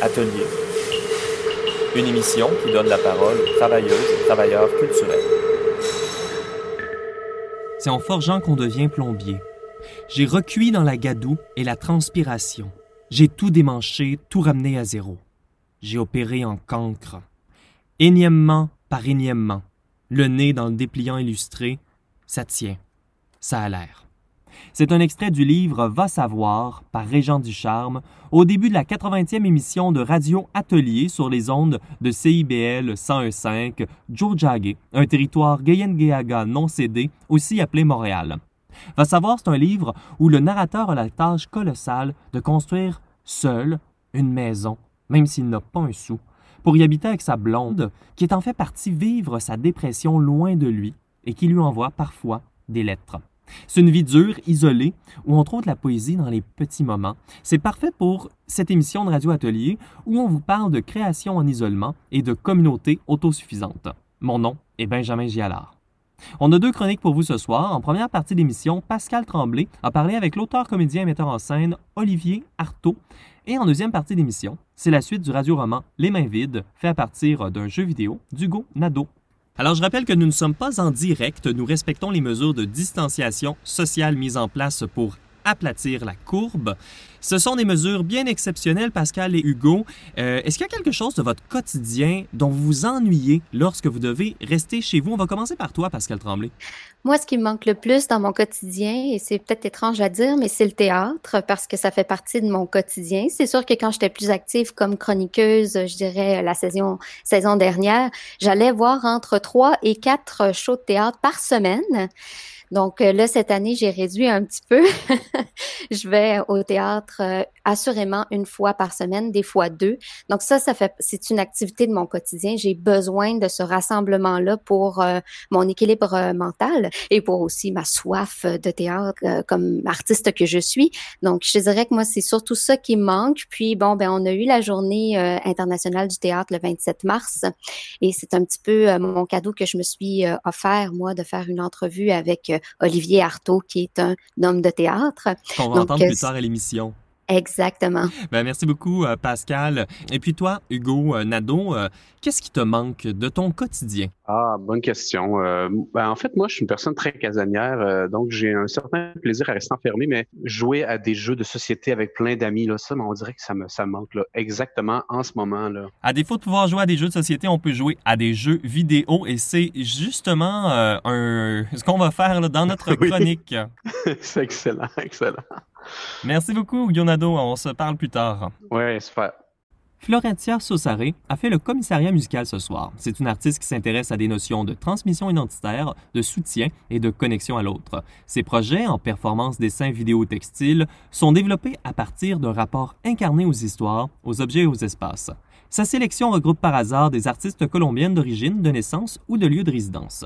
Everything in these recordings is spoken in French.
Atelier. Une émission qui donne la parole aux travailleuses et travailleurs culturels. C'est en forgeant qu'on devient plombier. J'ai recuit dans la gadoue et la transpiration. J'ai tout démanché, tout ramené à zéro. J'ai opéré en cancre. Énièmement par énièmement. Le nez dans le dépliant illustré, ça tient. Ça a l'air. C'est un extrait du livre Va savoir par Régent Ducharme au début de la 80e émission de Radio Atelier sur les ondes de CIBL 101.5 Jojage, un territoire Gayen-Geaga non cédé, aussi appelé Montréal. Va savoir, c'est un livre où le narrateur a la tâche colossale de construire seul une maison, même s'il n'a pas un sou, pour y habiter avec sa blonde, qui est en fait partie vivre sa dépression loin de lui et qui lui envoie parfois des lettres. C'est une vie dure, isolée, où on trouve de la poésie dans les petits moments. C'est parfait pour cette émission de Radio Atelier où on vous parle de création en isolement et de communauté autosuffisante. Mon nom est Benjamin Gialard. On a deux chroniques pour vous ce soir. En première partie d'émission, Pascal Tremblay a parlé avec l'auteur, comédien et metteur en scène Olivier Artaud. Et en deuxième partie d'émission, c'est la suite du radio-roman Les mains vides, fait à partir d'un jeu vidéo d'Hugo Nadeau. Alors je rappelle que nous ne sommes pas en direct, nous respectons les mesures de distanciation sociale mises en place pour aplatir la courbe. Ce sont des mesures bien exceptionnelles, Pascal et Hugo. Euh, est-ce qu'il y a quelque chose de votre quotidien dont vous vous ennuyez lorsque vous devez rester chez vous? On va commencer par toi, Pascal Tremblay. Moi, ce qui me manque le plus dans mon quotidien, et c'est peut-être étrange à dire, mais c'est le théâtre parce que ça fait partie de mon quotidien. C'est sûr que quand j'étais plus active comme chroniqueuse, je dirais la saison, saison dernière, j'allais voir entre trois et quatre shows de théâtre par semaine. Donc euh, là, cette année, j'ai réduit un petit peu. je vais au théâtre euh, assurément une fois par semaine, des fois deux. Donc ça, ça fait, c'est une activité de mon quotidien. J'ai besoin de ce rassemblement-là pour euh, mon équilibre mental et pour aussi ma soif de théâtre comme artiste que je suis. Donc je dirais que moi, c'est surtout ça qui manque. Puis bon, ben on a eu la journée internationale du théâtre le 27 mars et c'est un petit peu mon cadeau que je me suis offert moi de faire une entrevue avec Olivier Artaud, qui est un homme de théâtre. On va entendre plus tard à l'émission. Exactement. Ben, merci beaucoup, euh, Pascal. Et puis toi, Hugo euh, Nadeau, euh, qu'est-ce qui te manque de ton quotidien? Ah, bonne question. ben, en fait, moi, je suis une personne très casanière, donc j'ai un certain plaisir à rester enfermé, mais jouer à des jeux de société avec plein d'amis, là, ça, on dirait que ça me, ça manque là, exactement en ce moment. Là. À défaut de pouvoir jouer à des jeux de société, on peut jouer à des jeux vidéo et c'est justement un, ce qu'on va faire là, dans notre chronique. c'est excellent, excellent. Merci beaucoup, Guionado. On se parle plus tard. Ouais, super. Florentia Sossaré a fait le commissariat musical ce soir. C'est une artiste qui s'intéresse à des notions de transmission identitaire, de soutien et de connexion à l'autre. Ses projets en performance, dessin, vidéo, textile sont développés à partir d'un rapport incarné aux histoires, aux objets et aux espaces. Sa sélection regroupe par hasard des artistes colombiennes d'origine, de naissance ou de lieu de résidence.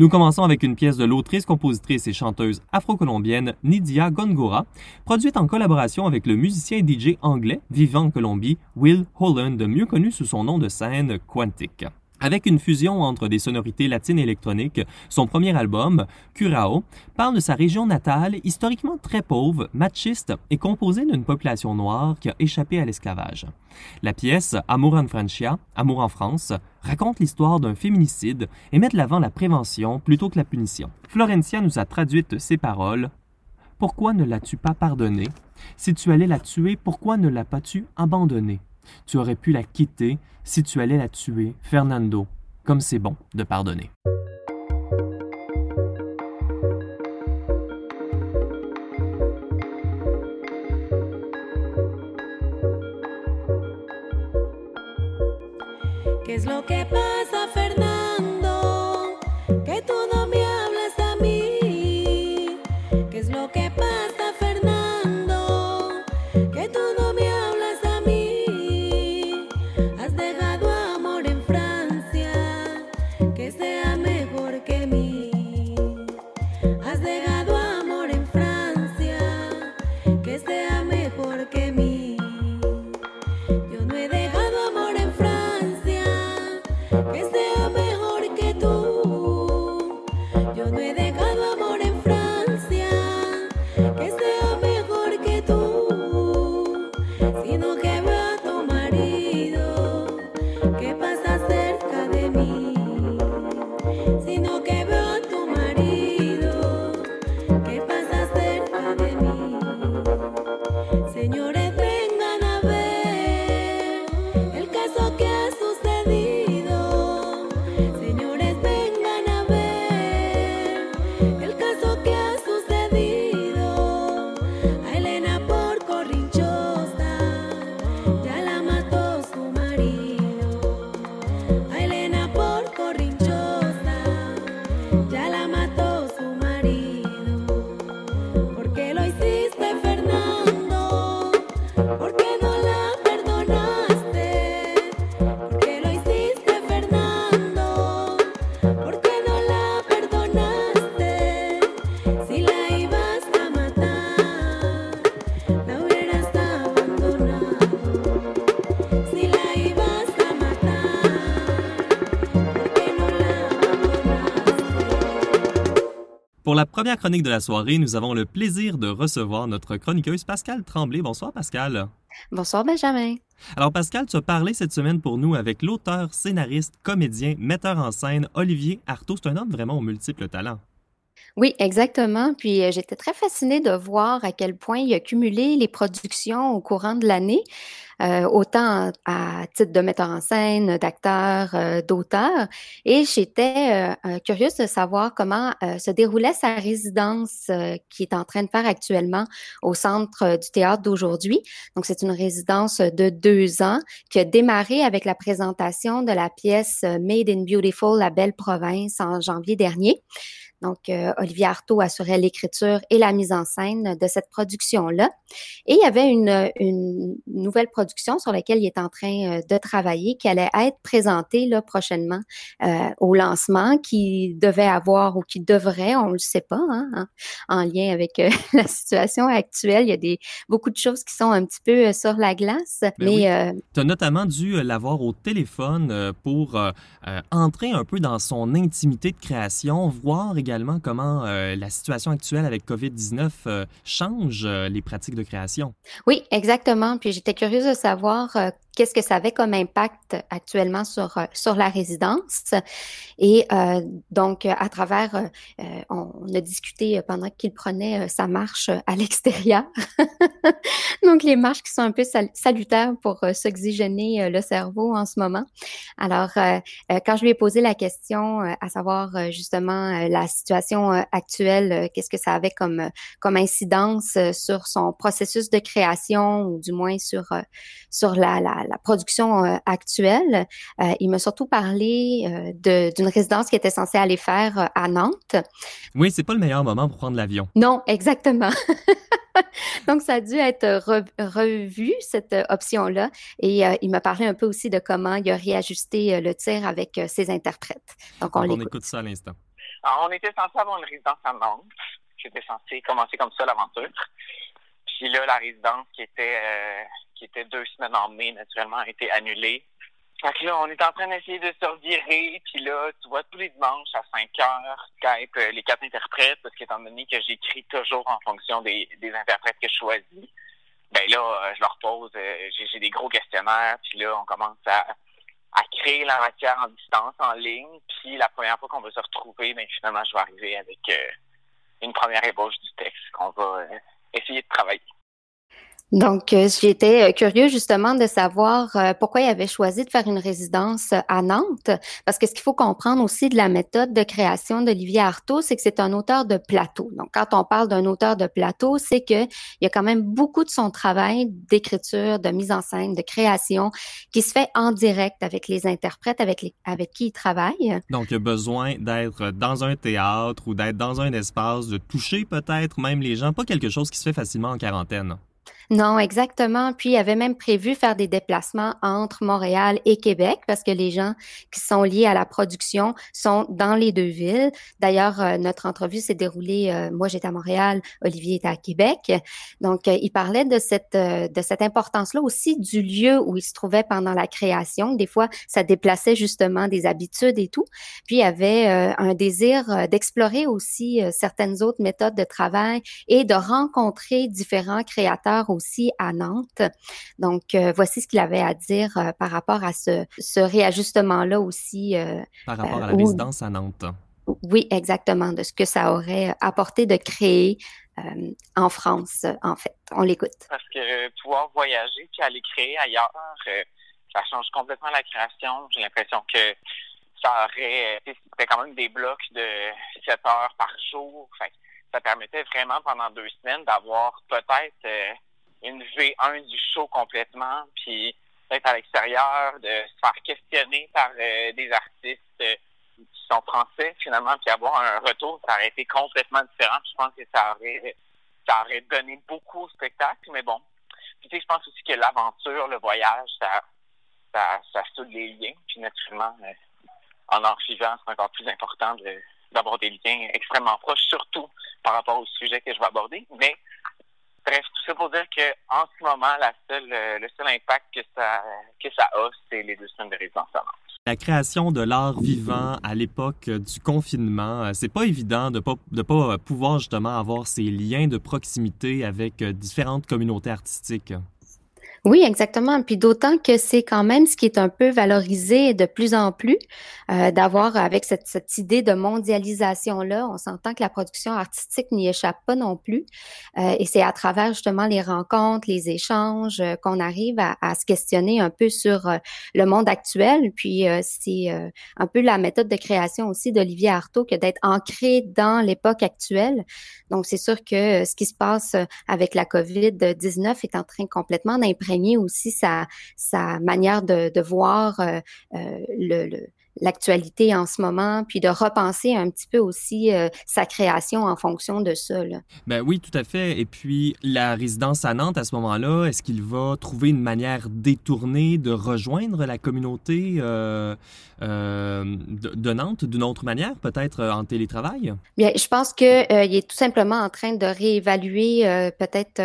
Nous commençons avec une pièce de l'autrice, compositrice et chanteuse afro-colombienne Nidia Gongora, produite en collaboration avec le musicien et DJ anglais vivant en Colombie Will Holland, mieux connu sous son nom de scène Quantic. Avec une fusion entre des sonorités latines et électroniques, son premier album, Curao, parle de sa région natale, historiquement très pauvre, machiste et composée d'une population noire qui a échappé à l'esclavage. La pièce Amour en Francia, Amour en France, raconte l'histoire d'un féminicide et met de l'avant la prévention plutôt que la punition. Florencia nous a traduite ces paroles. Pourquoi ne l'as-tu pas pardonné? Si tu allais la tuer, pourquoi ne l'as pas tu abandonné? Tu aurais pu la quitter si tu allais la tuer, Fernando, comme c'est bon de pardonner. Première chronique de la soirée, nous avons le plaisir de recevoir notre chroniqueuse Pascal Tremblay. Bonsoir Pascal. Bonsoir Benjamin. Alors Pascal, tu as parlé cette semaine pour nous avec l'auteur, scénariste, comédien, metteur en scène Olivier Artaud. C'est un homme vraiment aux multiples talents. Oui, exactement. Puis euh, j'étais très fascinée de voir à quel point il a cumulé les productions au courant de l'année, euh, autant à titre de metteur en scène, d'acteur, euh, d'auteur. Et j'étais euh, curieuse de savoir comment euh, se déroulait sa résidence euh, qui est en train de faire actuellement au Centre euh, du théâtre d'aujourd'hui. Donc, c'est une résidence de deux ans qui a démarré avec la présentation de la pièce euh, Made in Beautiful, la belle province, en janvier dernier. Donc, euh, Olivier Artaud assurait l'écriture et la mise en scène de cette production-là. Et il y avait une, une nouvelle production sur laquelle il est en train euh, de travailler qui allait être présentée là, prochainement euh, au lancement, qui devait avoir ou qui devrait, on ne le sait pas, hein, en, en lien avec euh, la situation actuelle. Il y a des, beaucoup de choses qui sont un petit peu sur la glace. Ben mais oui. Tu as notamment dû l'avoir au téléphone pour entrer un peu dans son intimité de création, voir également comment euh, la situation actuelle avec COVID-19 euh, change euh, les pratiques de création. Oui, exactement. Puis j'étais curieuse de savoir qu'est-ce que ça avait comme impact actuellement sur, euh, sur la résidence. Et euh, donc, à travers, euh, euh, on, a discuté pendant qu'il prenait euh, sa marche à l'extérieur. donc, les marches qui sont un peu sal- salutaires pour s'oxygéner le cerveau en ce moment. Alors, quand je lui ai posé la question, à savoir justement la situation actuelle, qu'est-ce que ça avait comme, comme incidence sur son processus de création ou du moins sur, sur la, la, la production euh, actuelle, euh, il m'a surtout parlé euh, d'une résidence qui était censée aller faire euh, à Nantes. Oui, c'est pas le meilleur moment pour prendre l'avion. Non, exactement. Donc, ça a dû être re- revu, cette option-là. Et euh, il m'a parlé un peu aussi de comment il a réajusté euh, le tir avec euh, ses interprètes. Donc, on Donc, on écoute ça à l'instant. Alors, on était censé avoir une résidence à Nantes. J'étais censé commencer comme ça l'aventure. Puis là, la résidence qui était euh, qui était deux semaines en mai, naturellement, a été annulée. Fait que là, on est en train d'essayer de se revirer. Puis là, tu vois, tous les dimanches à 5 heures, Skype, euh, les quatre interprètes, parce qu'étant donné que j'écris toujours en fonction des, des interprètes que je choisis, ben là, euh, je leur pose, j'ai des gros questionnaires. Puis là, on commence à à créer la matière en distance, en ligne. Puis la première fois qu'on va se retrouver, ben, finalement, je vais arriver avec une première ébauche du texte qu'on va euh, essayer de travailler. Donc, euh, j'étais euh, curieux justement de savoir euh, pourquoi il avait choisi de faire une résidence à Nantes, parce que ce qu'il faut comprendre aussi de la méthode de création d'Olivier Artaud, c'est que c'est un auteur de plateau. Donc, quand on parle d'un auteur de plateau, c'est que il y a quand même beaucoup de son travail d'écriture, de mise en scène, de création qui se fait en direct avec les interprètes avec, les, avec qui il travaille. Donc, il y a besoin d'être dans un théâtre ou d'être dans un espace, de toucher peut-être même les gens, pas quelque chose qui se fait facilement en quarantaine. Non, exactement. Puis, il avait même prévu faire des déplacements entre Montréal et Québec parce que les gens qui sont liés à la production sont dans les deux villes. D'ailleurs, euh, notre entrevue s'est déroulée, euh, moi j'étais à Montréal, Olivier était à Québec. Donc, euh, il parlait de cette, euh, de cette importance-là aussi du lieu où il se trouvait pendant la création. Des fois, ça déplaçait justement des habitudes et tout. Puis, il avait un désir d'explorer aussi certaines autres méthodes de travail et de rencontrer différents créateurs à Nantes. Donc, euh, voici ce qu'il avait à dire euh, par rapport à ce, ce réajustement-là aussi. euh, Par rapport à la résidence à Nantes. oui, exactement, de ce que ça aurait apporté de créer euh, en France, en fait. On l'écoute. Parce que pouvoir voyager puis aller créer ailleurs, euh, ça change complètement la création. J'ai l'impression que ça aurait, c'était quand même des blocs de 7 heures par jour. Fait ça permettait vraiment pendant deux semaines d'avoir peut-être euh, une V1 du show complètement, puis d'être à l'extérieur, de se faire questionner par euh, des artistes euh, qui sont français finalement, puis avoir un retour, ça aurait été complètement différent. Je pense que ça aurait ça aurait donné beaucoup au spectacle, mais bon. Puis tu sais, je pense aussi que l'aventure, le voyage, ça, ça, ça soude les liens. Puis naturellement, euh, en art vivant, c'est encore plus important de, d'avoir des liens extrêmement proches, surtout par rapport au sujet que je vais aborder. Mais bref, tout ça pour dire que en ce moment, euh, le seul impact que ça, que ça a, c'est les deux semaines de résidence. La création de l'art vivant à l'époque du confinement, euh, c'est pas évident de pas de pas pouvoir justement avoir ces liens de proximité avec euh, différentes communautés artistiques. Oui, exactement. Puis d'autant que c'est quand même ce qui est un peu valorisé de plus en plus, euh, d'avoir avec cette, cette, idée de mondialisation-là, on s'entend que la production artistique n'y échappe pas non plus. Euh, et c'est à travers justement les rencontres, les échanges, euh, qu'on arrive à, à, se questionner un peu sur euh, le monde actuel. Puis euh, c'est un peu la méthode de création aussi d'Olivier Artaud que d'être ancré dans l'époque actuelle. Donc c'est sûr que ce qui se passe avec la COVID-19 est en train complètement aussi sa, sa manière de, de voir euh, euh, le l'actualité en ce moment, puis de repenser un petit peu aussi euh, sa création en fonction de ça. Là. Ben oui, tout à fait. Et puis, la résidence à Nantes, à ce moment-là, est-ce qu'il va trouver une manière détournée de rejoindre la communauté euh, euh, de, de, Nantes d'une autre manière, peut-être en télétravail? Bien, je pense qu'il euh, est tout simplement en train de réévaluer peut-être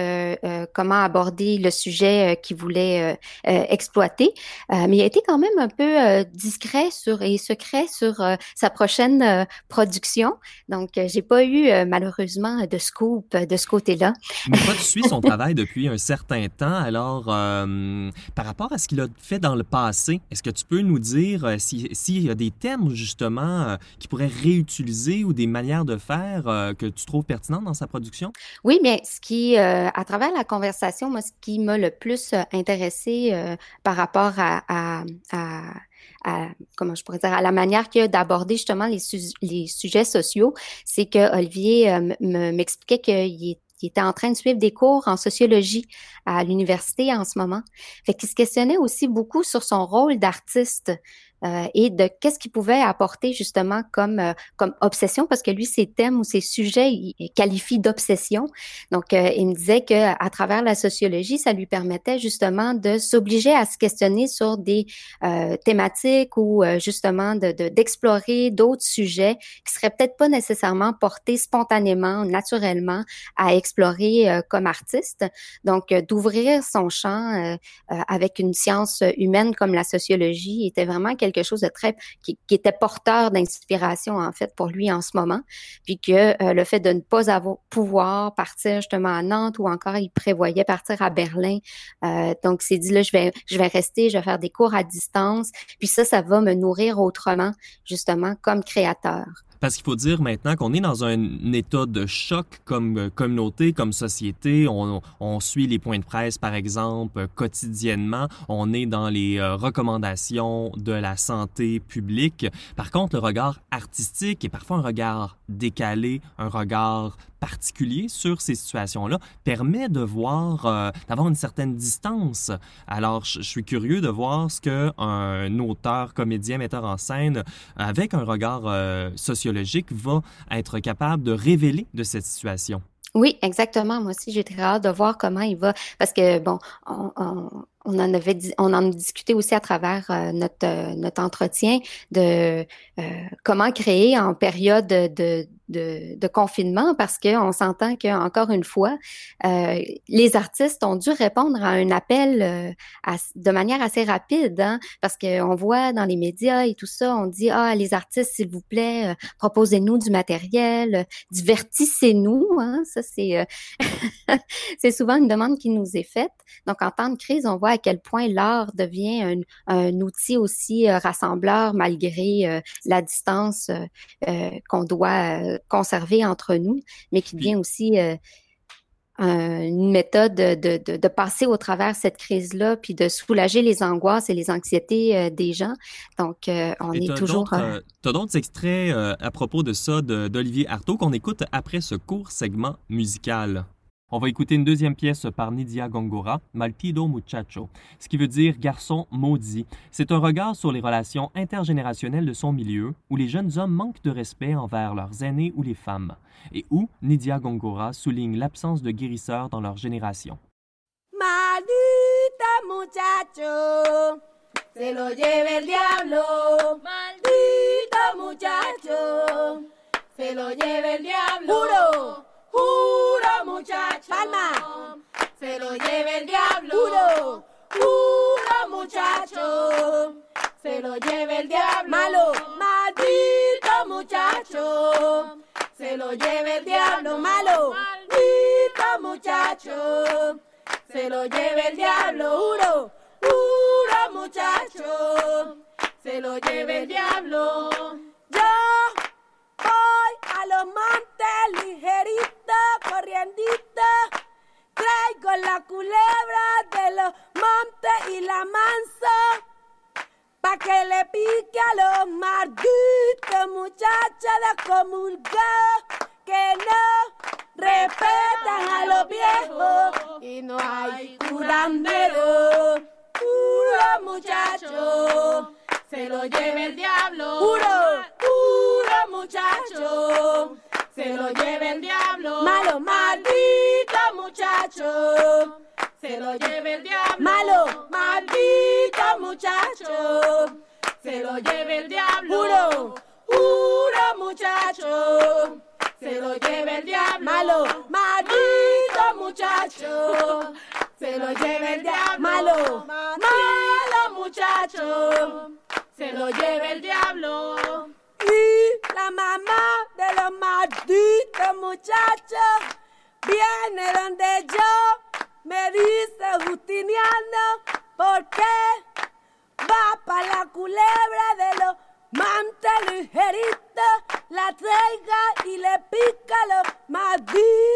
comment aborder le sujet qu'il voulait exploiter. mais il a été quand même un peu discret sur et secret sur euh, sa prochaine euh, production. Donc, euh, j'ai pas eu malheureusement de scoop de ce côté-là. Mais toi, tu suis son travail depuis un certain temps. Alors, par rapport à ce qu'il a fait dans le passé, est-ce que tu peux nous dire s'il si y a des thèmes justement qu'il pourrait réutiliser ou des manières de faire que tu trouves pertinentes dans sa production? Oui, mais ce qui, à travers la conversation, moi, ce qui m'a le plus intéressé par rapport à, à, à à, comment je pourrais dire, à la manière qu'il a d'aborder justement les, su les, sujets sociaux, c'est que Olivier euh, m'expliquait qu'il était en train de suivre des cours en sociologie à l'université en ce moment. Fait qu'il se questionnait aussi beaucoup sur son rôle d'artiste euh, et de qu'est-ce qu'il pouvait apporter justement comme euh, comme obsession parce que lui ses thèmes ou ses sujets il, qualifie d'obsession. Donc euh, il me disait que à travers la sociologie ça lui permettait justement de s'obliger à se questionner sur des thématiques ou justement de d'explorer d'autres sujets qui seraient peut-être pas nécessairement portés spontanément naturellement à explorer comme artiste. Donc d'ouvrir son champ avec une science humaine comme la sociologie était vraiment quelque chose de très qui, qui était porteur d'inspiration en fait pour lui en ce moment, puis que euh, le fait de ne pas avoir pouvoir partir justement à Nantes ou encore il prévoyait partir à Berlin, euh, donc s'est dit là je vais je vais rester, je vais faire des cours à distance, puis ça ça va me nourrir autrement justement comme créateur. Parce qu'il faut dire maintenant qu'on est dans un état de choc comme euh, communauté, comme société. On, suit les points de presse, par exemple, quotidiennement. On est dans les euh, recommandations de la santé publique. Par contre, le regard artistique est parfois un regard décalé, un regard particulier sur ces situations-là permet de voir, euh, d'avoir une certaine distance. Alors, je, suis curieux de voir ce que un auteur, comédien, metteur en scène, avec un regard euh, sociologique, va être capable de révéler de cette situation. Oui, exactement. Moi aussi, j'ai très hâte de voir comment il va, parce que bon, on, on, on en avait, discuté aussi à travers euh, notre euh, notre entretien de euh, comment créer en période de, confinement, parce que on s'entend que encore une fois, les artistes ont dû répondre à un appel de manière assez rapide, hein, parce que on voit dans les médias et tout ça, on dit ah les artistes s'il vous plaît, proposez-nous du matériel, divertissez-nous, hein, ça c'est c'est souvent une demande qui nous est faite. Donc en temps de crise, on voit à quel point l'art devient un, un, outil aussi euh, rassembleur malgré euh, la distance euh, qu'on doit conserver entre nous, mais qui devient aussi une méthode de, de, de, passer au travers cette crise-là, puis de soulager les angoisses et les anxiétés des gens. Donc, on et est toujours... Tu as d'autres extraits à propos de ça d'Olivier Artaud qu'on écoute après ce court segment musical? On va écouter une deuxième pièce par Nidia Gongora, Maltido Muchacho, ce qui veut dire garçon maudit. C'est un regard sur les relations intergénérationnelles de son milieu, où les jeunes hommes manquent de respect envers leurs aînés ou les femmes, et où Nidia Gongora souligne l'absence de guérisseurs dans leur génération. Maldita muchacho, se lo lleve el diablo. Maldito muchacho, se lo lleve el diablo. Juro. Juro, muchacho. Palma. Se lo lleve el diablo. Juro. Juro, muchacho. se lo lleve el diablo. Malo, maldito muchacho, se lo lleve el diablo. Malo, maldito muchacho, se lo lleve el diablo. Juro, juro muchacho, se lo lleve el diablo. Yo voy a los montes corriendito. Traigo la culebra de los montes y la manso. Pa' que le pique a los malditos muchachos de comulgar que no respetan a los viejos y no hay curandero. Puro muchacho, se lo lleve el diablo. Puro, puro muchacho, se lo lleve el diablo. Malo, maldito muchacho, se lo lleve el diablo. Malo, maldito muchacho, se lo lleve el diablo. Puro, puro muchacho, se lo lleve el diablo. Malo, maldito muchacho, se lo lleve el diablo. Malo, malo muchacho, se lo lleve el diablo. La mamá de los malditos muchachos viene donde yo, me dice Justiniano, ¿por qué va para la culebra de los ligeritos? La traiga y le pica malditos.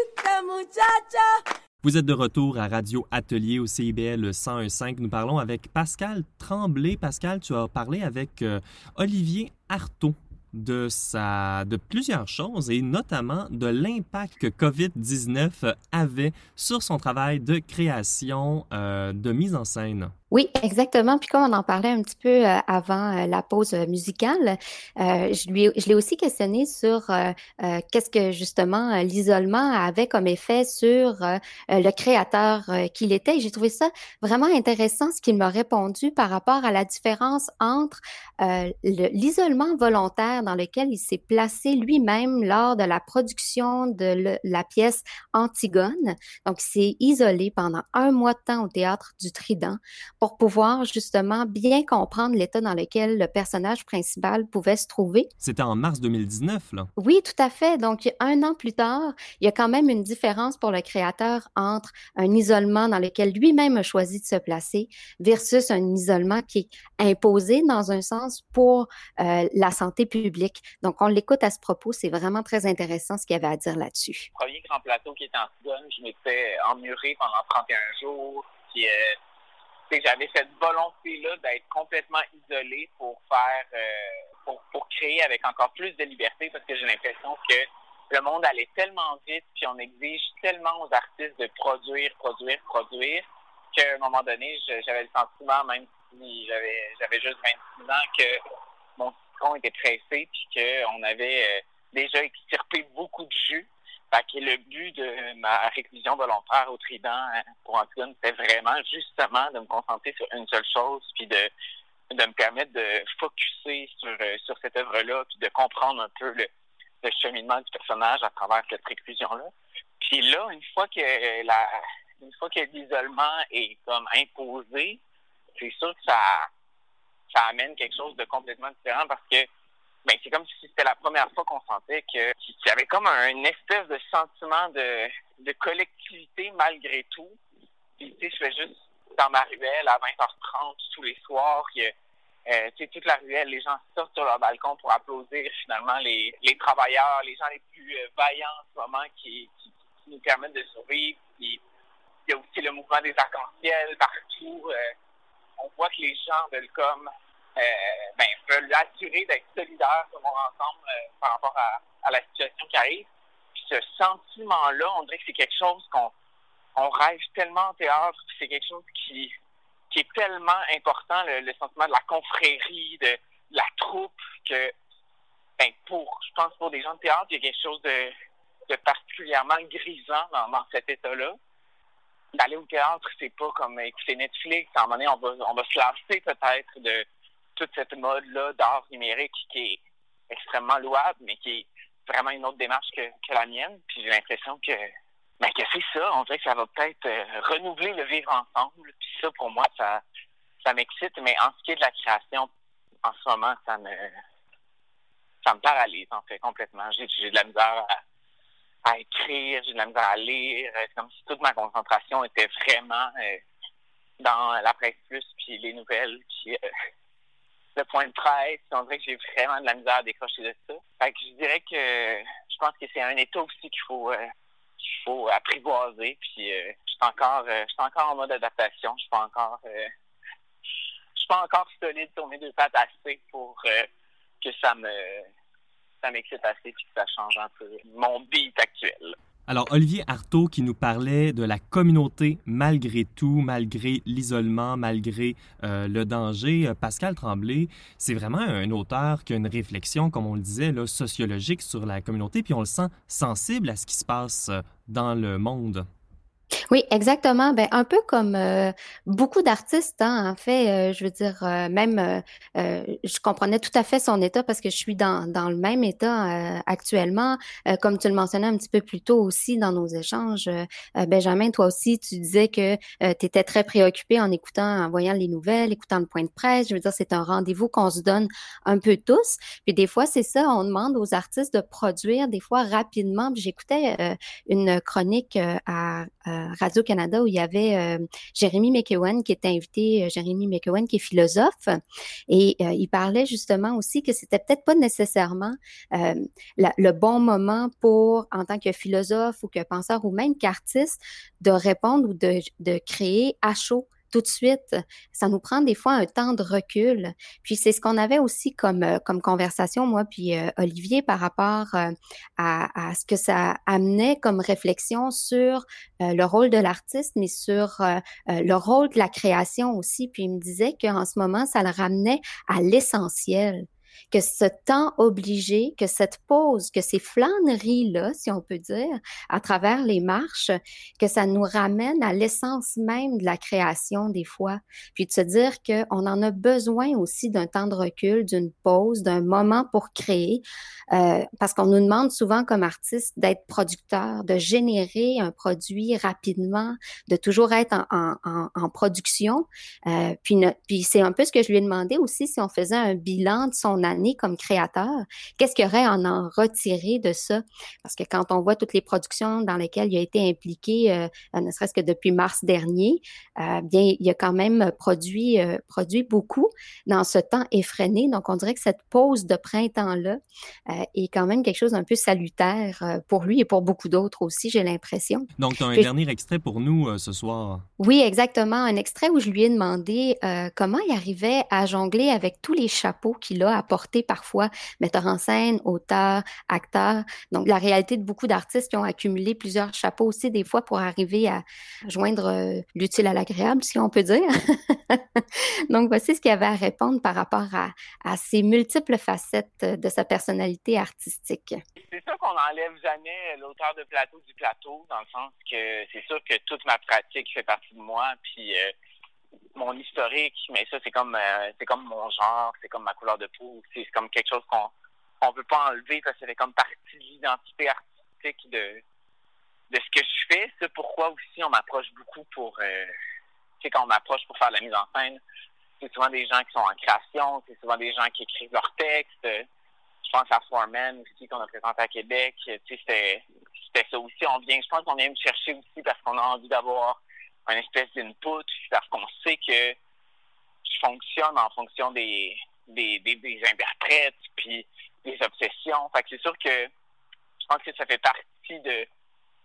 Vous êtes de retour à Radio Atelier au CIBL 101.5. Nous parlons avec Pascal Tremblay. Pascal, tu as parlé avec euh, Olivier Artaud de, sa, de plusieurs choses et notamment de l'impact que COVID-19 avait sur son travail de création, euh, de mise en scène. Oui, exactement. Puis comme on en parlait un petit peu euh, avant euh, la pause euh, musicale, je lui, je l'ai aussi questionné sur qu'est-ce que justement l'isolement avait comme effet sur le créateur qu'il était. J'ai trouvé ça vraiment intéressant ce qu'il m'a répondu par rapport à la différence entre le- l'isolement volontaire dans lequel il s'est placé lui-même lors de la production de la pièce Antigone. Donc, il s'est isolé pendant un mois de temps au théâtre du Trident pour pouvoir justement bien comprendre l'état dans lequel le personnage principal pouvait se trouver. C'était en mars 2019, là. Oui, tout à fait. Donc, un an plus tard, il y a quand même une différence pour le créateur entre un isolement dans lequel lui-même a choisi de se placer versus un isolement qui est imposé dans un sens pour euh, la santé publique. Donc, on l'écoute à ce propos. C'est vraiment très intéressant ce qu'il avait à dire là-dessus. premier grand plateau qui était en je m'étais emmuré pendant 31 jours. Puis, euh, j'avais cette volonté-là d'être complètement isolé pour faire, euh, pour, pour créer avec encore plus de liberté parce que j'ai l'impression que le monde allait tellement vite, puis on exige tellement aux artistes de produire, produire, produire, qu'à un moment donné, j'avais le sentiment, même si j'avais j'avais juste 26 ans, que mon citron était pressé, puis qu'on avait euh, déjà extirpé beaucoup de jus. Le but de ma réclusion volontaire au Trident hein, pour Antigone, c'était vraiment justement de me concentrer sur une seule chose, puis de, de me permettre de focuser sur, euh, sur cette œuvre-là, puis de comprendre un peu le, le cheminement du personnage à travers cette réclusion-là. Puis là, une fois que euh, la une fois que l'isolement est comme imposé, c'est sûr que ça, ça amène quelque chose de complètement différent parce que ben, c'est comme si c'était la première fois qu'on sentait que qu'il y avait comme un espèce de sentiment de, de collectivité malgré tout. Puis, tu sais, je fais juste dans ma ruelle à 20h30 tous les soirs. Il euh, tu sais, toute la ruelle, les gens sortent sur leur balcon pour applaudir finalement les, les travailleurs, les gens les plus euh, vaillants en ce moment qui, qui, qui nous permettent de survivre. Il y a aussi le mouvement des arcs-en-ciel partout. Euh, on voit que les gens veulent comme ben, veulent assurer d'être solidaires tout le ensemble euh, par rapport à, à la situation qui arrive. Puis ce sentiment-là, on dirait que c'est quelque chose qu'on on rêve tellement en théâtre, c'est quelque chose qui, qui est tellement important, le, le sentiment de la confrérie, de, la troupe, que ben, pour, je pense pour des gens de théâtre, il y a quelque chose de, de particulièrement grisant dans, dans cet état-là d'aller au théâtre, c'est pas comme écouter Netflix. À un moment donné, on va, on va se lasser peut-être de toute cette mode-là d'art numérique qui est extrêmement louable, mais qui est vraiment une autre démarche que, la mienne. Puis j'ai l'impression que, ben, que c'est ça. On dirait que ça va peut-être euh, renouveler le vivre ensemble. Puis ça, pour moi, ça, ça m'excite. Mais en ce qui est de la création en ce moment, ça me ça me paralyse en fait complètement. J'ai j'ai de la misère à, à écrire, j'ai de la misère à lire. C'est comme si toute ma concentration était vraiment euh, dans la presse plus, puis les nouvelles, puis euh, le point de presse. On dirait que j'ai vraiment de la misère à décrocher de ça. Fait que je dirais que je pense que c'est un état aussi qu'il faut euh, qu'il faut apprivoiser. Puis euh, je suis encore euh, encore en mode adaptation. Je suis pas encore je suis pas encore solide sur mes deux pattes assez pour que ça me ça m'excite assez puis que ça change un peu mon beat actuel. Alors, Olivier Artaud qui nous parlait de la communauté malgré tout, malgré l'isolement, malgré euh, le danger. Euh, Pascal Tremblay, c'est vraiment un auteur qui a une réflexion, comme on le disait, sociologique sur la communauté, puis on le sent sensible à ce qui se passe euh, dans le monde. Oui, exactement. Ben, un peu comme euh, beaucoup d'artistes, hein, en fait, euh, je veux dire, euh, même, euh, euh, je comprenais tout à fait son état parce que je suis dans, dans le même état euh, actuellement. Comme tu le mentionnais un petit peu plus tôt aussi dans nos échanges, Benjamin, toi aussi, tu disais que tu étais très préoccupé en écoutant, en voyant les nouvelles, écoutant le point de presse. Je veux dire, c'est un rendez-vous qu'on se donne un peu tous. Puis des fois, c'est ça, on demande aux artistes de produire des fois rapidement. J'écoutais une chronique à Radio-Canada où il y avait euh, Jérémy McEwen qui était invité, euh, Jérémy McEwen qui est philosophe, et euh, il parlait justement aussi que c'était peut-être pas nécessairement euh, le bon moment pour, en tant que philosophe ou que penseur ou même qu'artiste, de répondre ou de, de créer à chaud tout de suite. Ça nous prend des fois un temps de recul. Puis c'est ce qu'on avait aussi comme, euh, comme conversation, moi puis euh, Olivier, par rapport euh, à, à ce que ça amenait comme réflexion sur euh, le rôle de l'artiste, mais sur euh, euh, le rôle de la création aussi. Puis il me disait qu'en ce moment, ça le ramenait à l'essentiel que ce temps obligé, que cette pause, que ces flâneries-là, si on peut dire, à travers les marches, que ça nous ramène à l'essence même de la création des fois. Puis de se dire qu'on en a besoin aussi d'un temps de recul, d'une pause, d'un moment pour créer, euh, parce qu'on nous demande souvent comme artiste d'être producteur, de générer un produit rapidement, de toujours être en, production. Euh, puis puis c'est un peu ce que je lui ai demandé aussi si on faisait un bilan de son année comme créateur, qu'est-ce qu'il y aurait à en retirer de ça? Parce que quand on voit toutes les productions dans lesquelles il a été impliqué, euh, euh, ne serait-ce que depuis mars dernier, euh, bien, il a quand même produit, euh, produit beaucoup dans ce temps effréné. Donc, on dirait que cette pause de printemps-là est quand même quelque chose d'un peu salutaire pour lui et pour beaucoup d'autres aussi, j'ai l'impression. Donc, tu as un Puis- dernier extrait pour nous ce soir. Oui, exactement. Un extrait où je lui ai demandé comment il arrivait à jongler avec tous les chapeaux qu'il a à porter parfois, metteur en scène, auteur, acteur. Donc, la réalité de beaucoup d'artistes qui ont accumulé plusieurs chapeaux aussi, des fois, pour arriver à joindre euh, l'utile à l'agréable, si on peut dire. Donc, voici ce qu'il avait à répondre par rapport à, à ces multiples facettes de sa personnalité artistique. C'est sûr qu'on n'enlève jamais l'auteur de plateau du plateau, dans le sens que c'est sûr que toute ma pratique fait partie de moi, puis euh, mon historique, mais ça c'est comme euh, c'est comme mon genre, c'est comme ma couleur de peau, c'est c'est comme quelque chose qu'on on peut pas enlever parce que fait comme partie de l'identité artistique de de ce que je fais. C'est pourquoi aussi on m'approche beaucoup pour euh, quand on m'approche pour faire la mise en scène, c'est souvent des gens qui sont en création, c'est souvent des gens qui écrivent leurs textes. je pense à Foreman aussi qu'on a présenté à Québec. C'était ça aussi. On vient, je pense qu'on vient me chercher aussi parce qu'on a envie d'avoir un espèce d'input, parce qu'on sait que je fonctionne en fonction des, des, des, des interprètes, puis des obsessions. Fait que c'est sûr que je pense que ça fait partie de,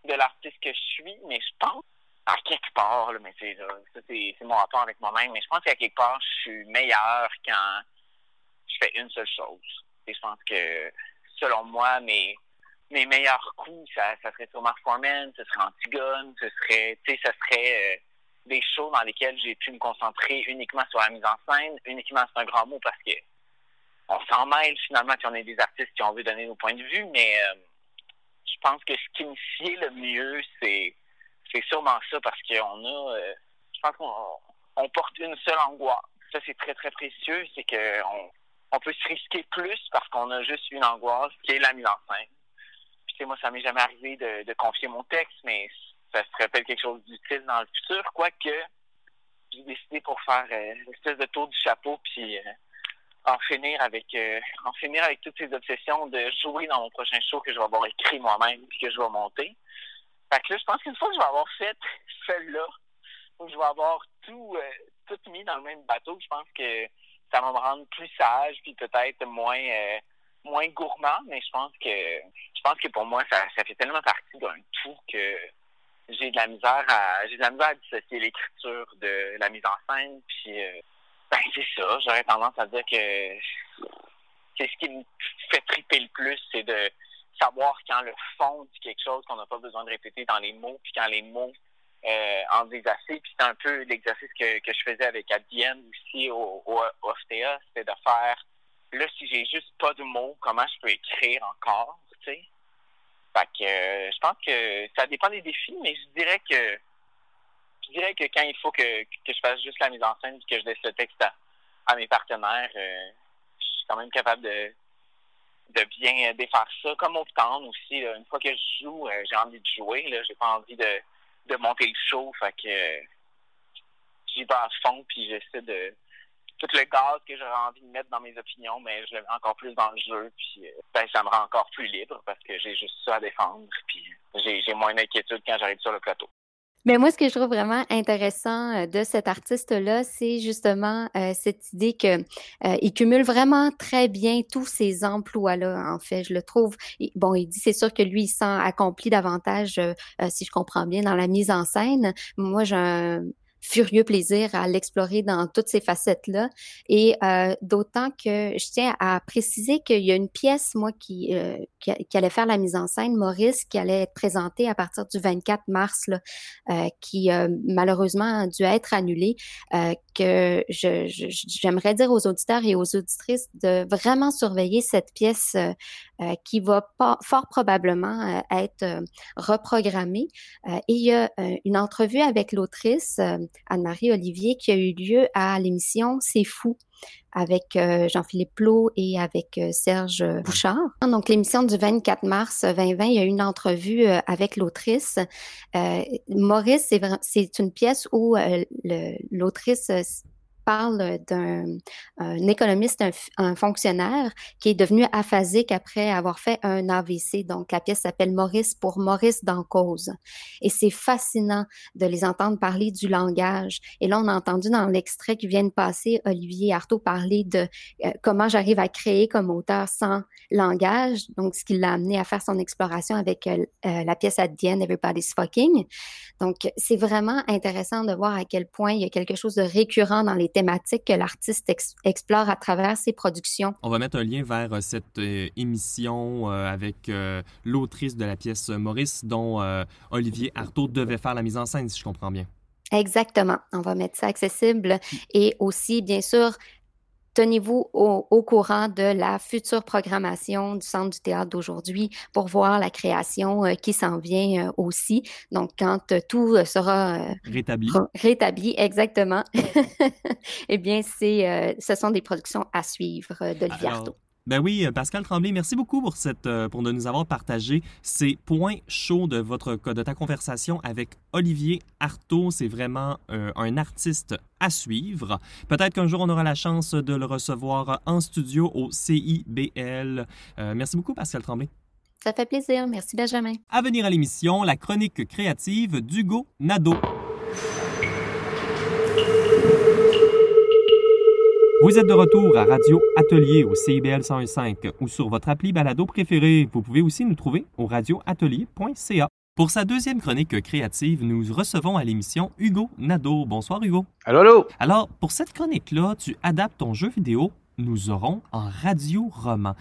de l'artiste que je suis, mais je pense à quelque part, là, mais c'est, ça c'est mon rapport avec moi-même, mais je pense qu'à quelque part, je suis meilleur quand je fais une seule chose. Et je pense que, selon moi, mes, mes meilleurs coups, ça, ça serait sur Mark Foreman, ce serait Antigone, ce serait, tu sais, ce serait euh, des shows dans lesquels j'ai pu me concentrer uniquement sur la mise en scène, uniquement c'est un grand mot parce que on s'en mêle finalement, puis on est des artistes qui ont de donner nos points de vue, mais euh, je pense que ce qui me sied le mieux, c'est c'est sûrement ça parce qu'on a, euh, je pense qu'on on porte une seule angoisse. Ça, c'est très, très précieux, c'est que on, on peut se risquer plus parce qu'on a juste une angoisse qui est la mise en scène. Sais, moi, ça m'est jamais arrivé de, confier mon texte, mais ça se rappelle quelque chose d'utile dans le futur, quoique j'ai décidé pour faire euh, l'espèce de tour du chapeau, puis euh, en finir avec euh, en finir avec toutes ces obsessions de jouer dans mon prochain show que je vais avoir écrit moi-même puis que je vais monter. Fait que là, je pense qu'une fois que je vais avoir fait celle-là, où je vais avoir tout euh, tout mis dans le même bateau, je pense que ça va me rendre plus sage puis peut-être moins moins gourmand, mais je pense que je pense que pour moi ça, ça fait tellement partie d'un tout que j'ai de la misère à j'ai de la misère à dissocier l'écriture de la mise en scène puis euh, ben c'est ça. J'aurais tendance à dire que c'est ce qui me fait triper le plus c'est de savoir quand le fond dit quelque chose qu'on n'a pas besoin de répéter dans les mots puis quand les mots euh, en disent assez. Puis c'est un peu l'exercice que, que je faisais avec Adienne aussi au, au, au c'était de faire là si j'ai juste pas de mots comment je peux écrire encore tu sais? Fait que euh, je pense que ça dépend des défis, mais je dirais que je dirais que quand il faut que, que je fasse juste la mise en scène et que je laisse le texte à, à mes partenaires, euh, je suis quand même capable de de bien défaire ça. Comme au temps aussi, une fois que je joue, euh, j'ai envie de jouer. Là, j'ai pas envie de, de monter le show. Fait que j'y vais à fond puis j'essaie de tout le gaz que j'aurais envie de mettre dans mes opinions, mais je le mets encore plus dans le jeu, puis euh, ben, ça me rend encore plus libre parce que j'ai juste ça à défendre, puis j'ai, moins d'inquiétude quand j'arrive sur le plateau. Mais moi, ce que je trouve vraiment intéressant euh, de cet artiste-là, c'est justement euh, cette idée que euh, il cumule vraiment très bien tous ces emplois-là. En fait, je le trouve. Bon, il dit c'est sûr que lui, il s'en accomplit davantage, euh, si je comprends bien, dans la mise en scène. Moi, j'ai furieux plaisir à l'explorer dans toutes ces facettes-là. Et euh, d'autant que je tiens à préciser qu'il y a une pièce, moi, qui, euh, qui, qui, allait faire la mise en scène, Maurice, qui allait être présentée à partir du 24 mars, là, euh, qui malheureusement a dû être annulée, que je, je, j'aimerais dire aux auditeurs et aux auditrices de vraiment surveiller cette pièce qui va fort probablement être reprogrammée. et il y a une entrevue avec l'autrice Anne-Marie Olivier qui a eu lieu à l'émission C'est fou avec euh, Jean-Philippe Plot et avec euh, Serge Bouchard. Donc, l'émission du 24 mars 2020, il y a eu une entrevue euh, avec l'autrice. Maurice, c'est une pièce où l'autrice parle d'un économiste, un, fonctionnaire qui est devenu aphasique après avoir fait un AVC. Donc, la pièce s'appelle Maurice pour Maurice dans cause. Et c'est fascinant de les entendre parler du langage. Et là, on a entendu dans l'extrait qui vient de passer Olivier Artaud parler de euh, comment j'arrive à créer comme auteur sans langage. Donc, ce qui l'a amené à faire son exploration avec euh, euh la pièce the end, Everybody's Fucking. Donc, c'est vraiment intéressant de voir à quel point il y a quelque chose de récurrent dans les thématiques que l'artiste ex explore à travers ses productions. On va mettre un lien vers euh, cette euh, émission euh, avec l'autrice de la pièce Maurice, dont Olivier Artaud devait faire la mise en scène, si je comprends bien. Exactement. On va mettre ça accessible. Et aussi, bien sûr, tenez-vous au, au, courant de la future programmation du Centre du théâtre d'aujourd'hui pour voir la création euh, qui s'en vient euh, aussi. Donc, quand euh, tout sera rétabli, rétabli exactement, eh bien, c'est, ce sont des productions à suivre d'Olivier Artaud. Ben oui, Pascal Tremblay, merci beaucoup pour cette pour de nous avoir partagé ces points chauds de votre de ta conversation avec Olivier Artaud. C'est vraiment euh, un artiste à suivre. Peut-être qu'un jour on aura la chance de le recevoir en studio au CIBL. Euh, merci beaucoup, Pascal Tremblay. Ça fait plaisir. Merci, Benjamin. À venir à l'émission, la chronique créative d'Hugo Nadeau. Vous êtes de retour à Radio Atelier au CIBL 101.5 ou sur votre appli balado préférée. Vous pouvez aussi nous trouver au radioatelier.ca. Pour sa deuxième chronique créative, nous recevons à l'émission Hugo Nadeau. Bonsoir Hugo. Allô, allô. Alors, pour cette chronique-là, tu adaptes ton jeu vidéo Nous aurons en radio-roman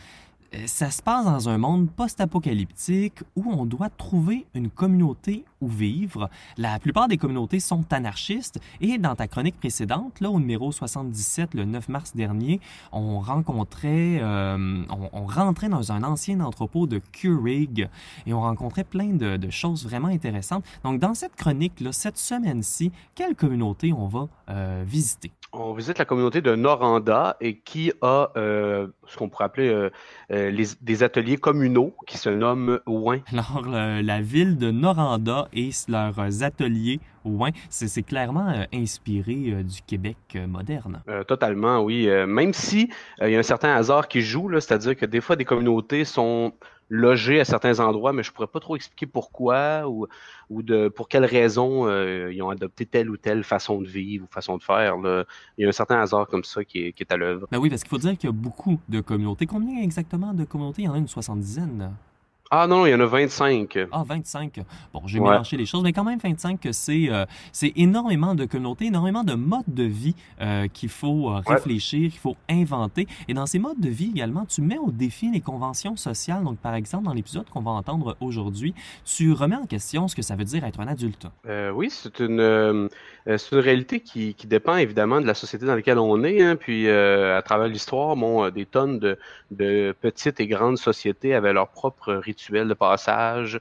ça se passe dans un monde post-apocalyptique où on doit trouver une communauté où vivre. La plupart des communautés sont anarchistes et dans ta chronique précédente, là, au numéro 77, le 9 mars dernier, on rencontrait, euh, on, on, rentrait dans un ancien entrepôt de Keurig et on rencontrait plein de, de, choses vraiment intéressantes. Donc, dans cette chronique-là, cette semaine-ci, quelle communauté on va euh, visiter? On visite la communauté de Noranda et qui a euh, ce qu'on pourrait appeler euh, les, des ateliers communaux qui se nomment Ouin. Alors, la ville de Noranda et leurs ateliers. Ouais, c'est c'est clairement euh, inspiré euh, du Québec euh, moderne. Totalement, oui. Même si il y a un certain hasard qui joue, c'est-à-dire que des fois, des communautés sont logées à certains endroits, mais je pourrais pas trop expliquer pourquoi ou, ou de pour quelles raisons ils ont adopté telle ou telle façon de vivre ou façon de faire. là. Il y a un certain hasard comme ça qui est, qui est à l'œuvre. Ben oui, parce qu'il faut dire qu'il y a beaucoup de communautés. Combien exactement de communautés? Il y en a une soixante-dizaine. Ah non, il y en a 25. Ah, 25. Bon, j'ai Ouais. mélangé les choses, mais quand même 25, c'est euh, énormément de communautés, énormément de modes de vie euh, qu'il faut euh, Ouais. réfléchir, qu'il faut inventer. Et dans ces modes de vie également, tu mets au défi les conventions sociales. Donc, par exemple, dans l'épisode qu'on va entendre aujourd'hui, tu remets en question ce que ça veut dire être un adulte. Euh, oui, c'est une, une réalité qui, qui dépend évidemment de la société dans laquelle on est. hein. puis à travers l'histoire, bon, des tonnes de, de petites et grandes sociétés avaient leur propre rituel de passage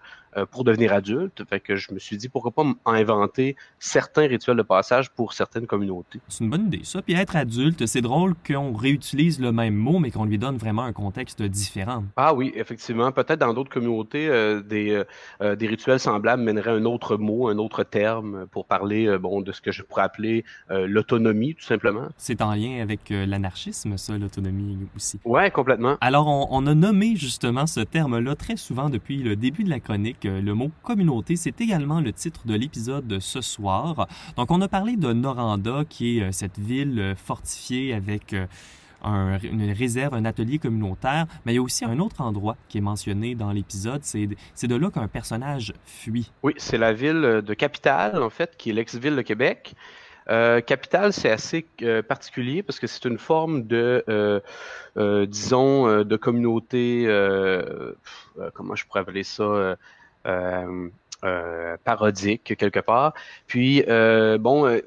pour devenir adulte. Fait que je me suis dit pourquoi pas inventer certains rituels de passage pour certaines communautés. C'est une bonne idée, ça. Puis être adulte, c'est drôle qu'on réutilise le même mot, mais qu'on lui donne vraiment un contexte différent. Ah oui, effectivement. Peut-être dans d'autres communautés, euh, des, euh, euh, des rituels semblables mèneraient un autre mot, un autre terme pour parler euh, bon, de ce que je pourrais appeler euh, l'autonomie, tout simplement. C'est en lien avec euh, l'anarchisme, ça, l'autonomie aussi. Ouais, complètement. Alors, on, on a nommé justement ce terme-là très souvent depuis le début de la chronique. Le mot communauté, c'est également le titre de l'épisode de ce soir. Donc, on a parlé de Noranda, qui est euh, cette ville euh, fortifiée avec euh, un- une réserve, un atelier communautaire, mais il y a aussi un autre endroit qui est mentionné dans l'épisode. C'est de là qu'un personnage fuit. Oui, c'est la ville de Capitale, en fait, qui est l'ex-ville de Québec. Euh, Capitale, c'est assez particulier parce que c'est une forme de, disons, de communauté, comment je pourrais appeler ça, parodique quelque part. Puis, euh, bon, euh,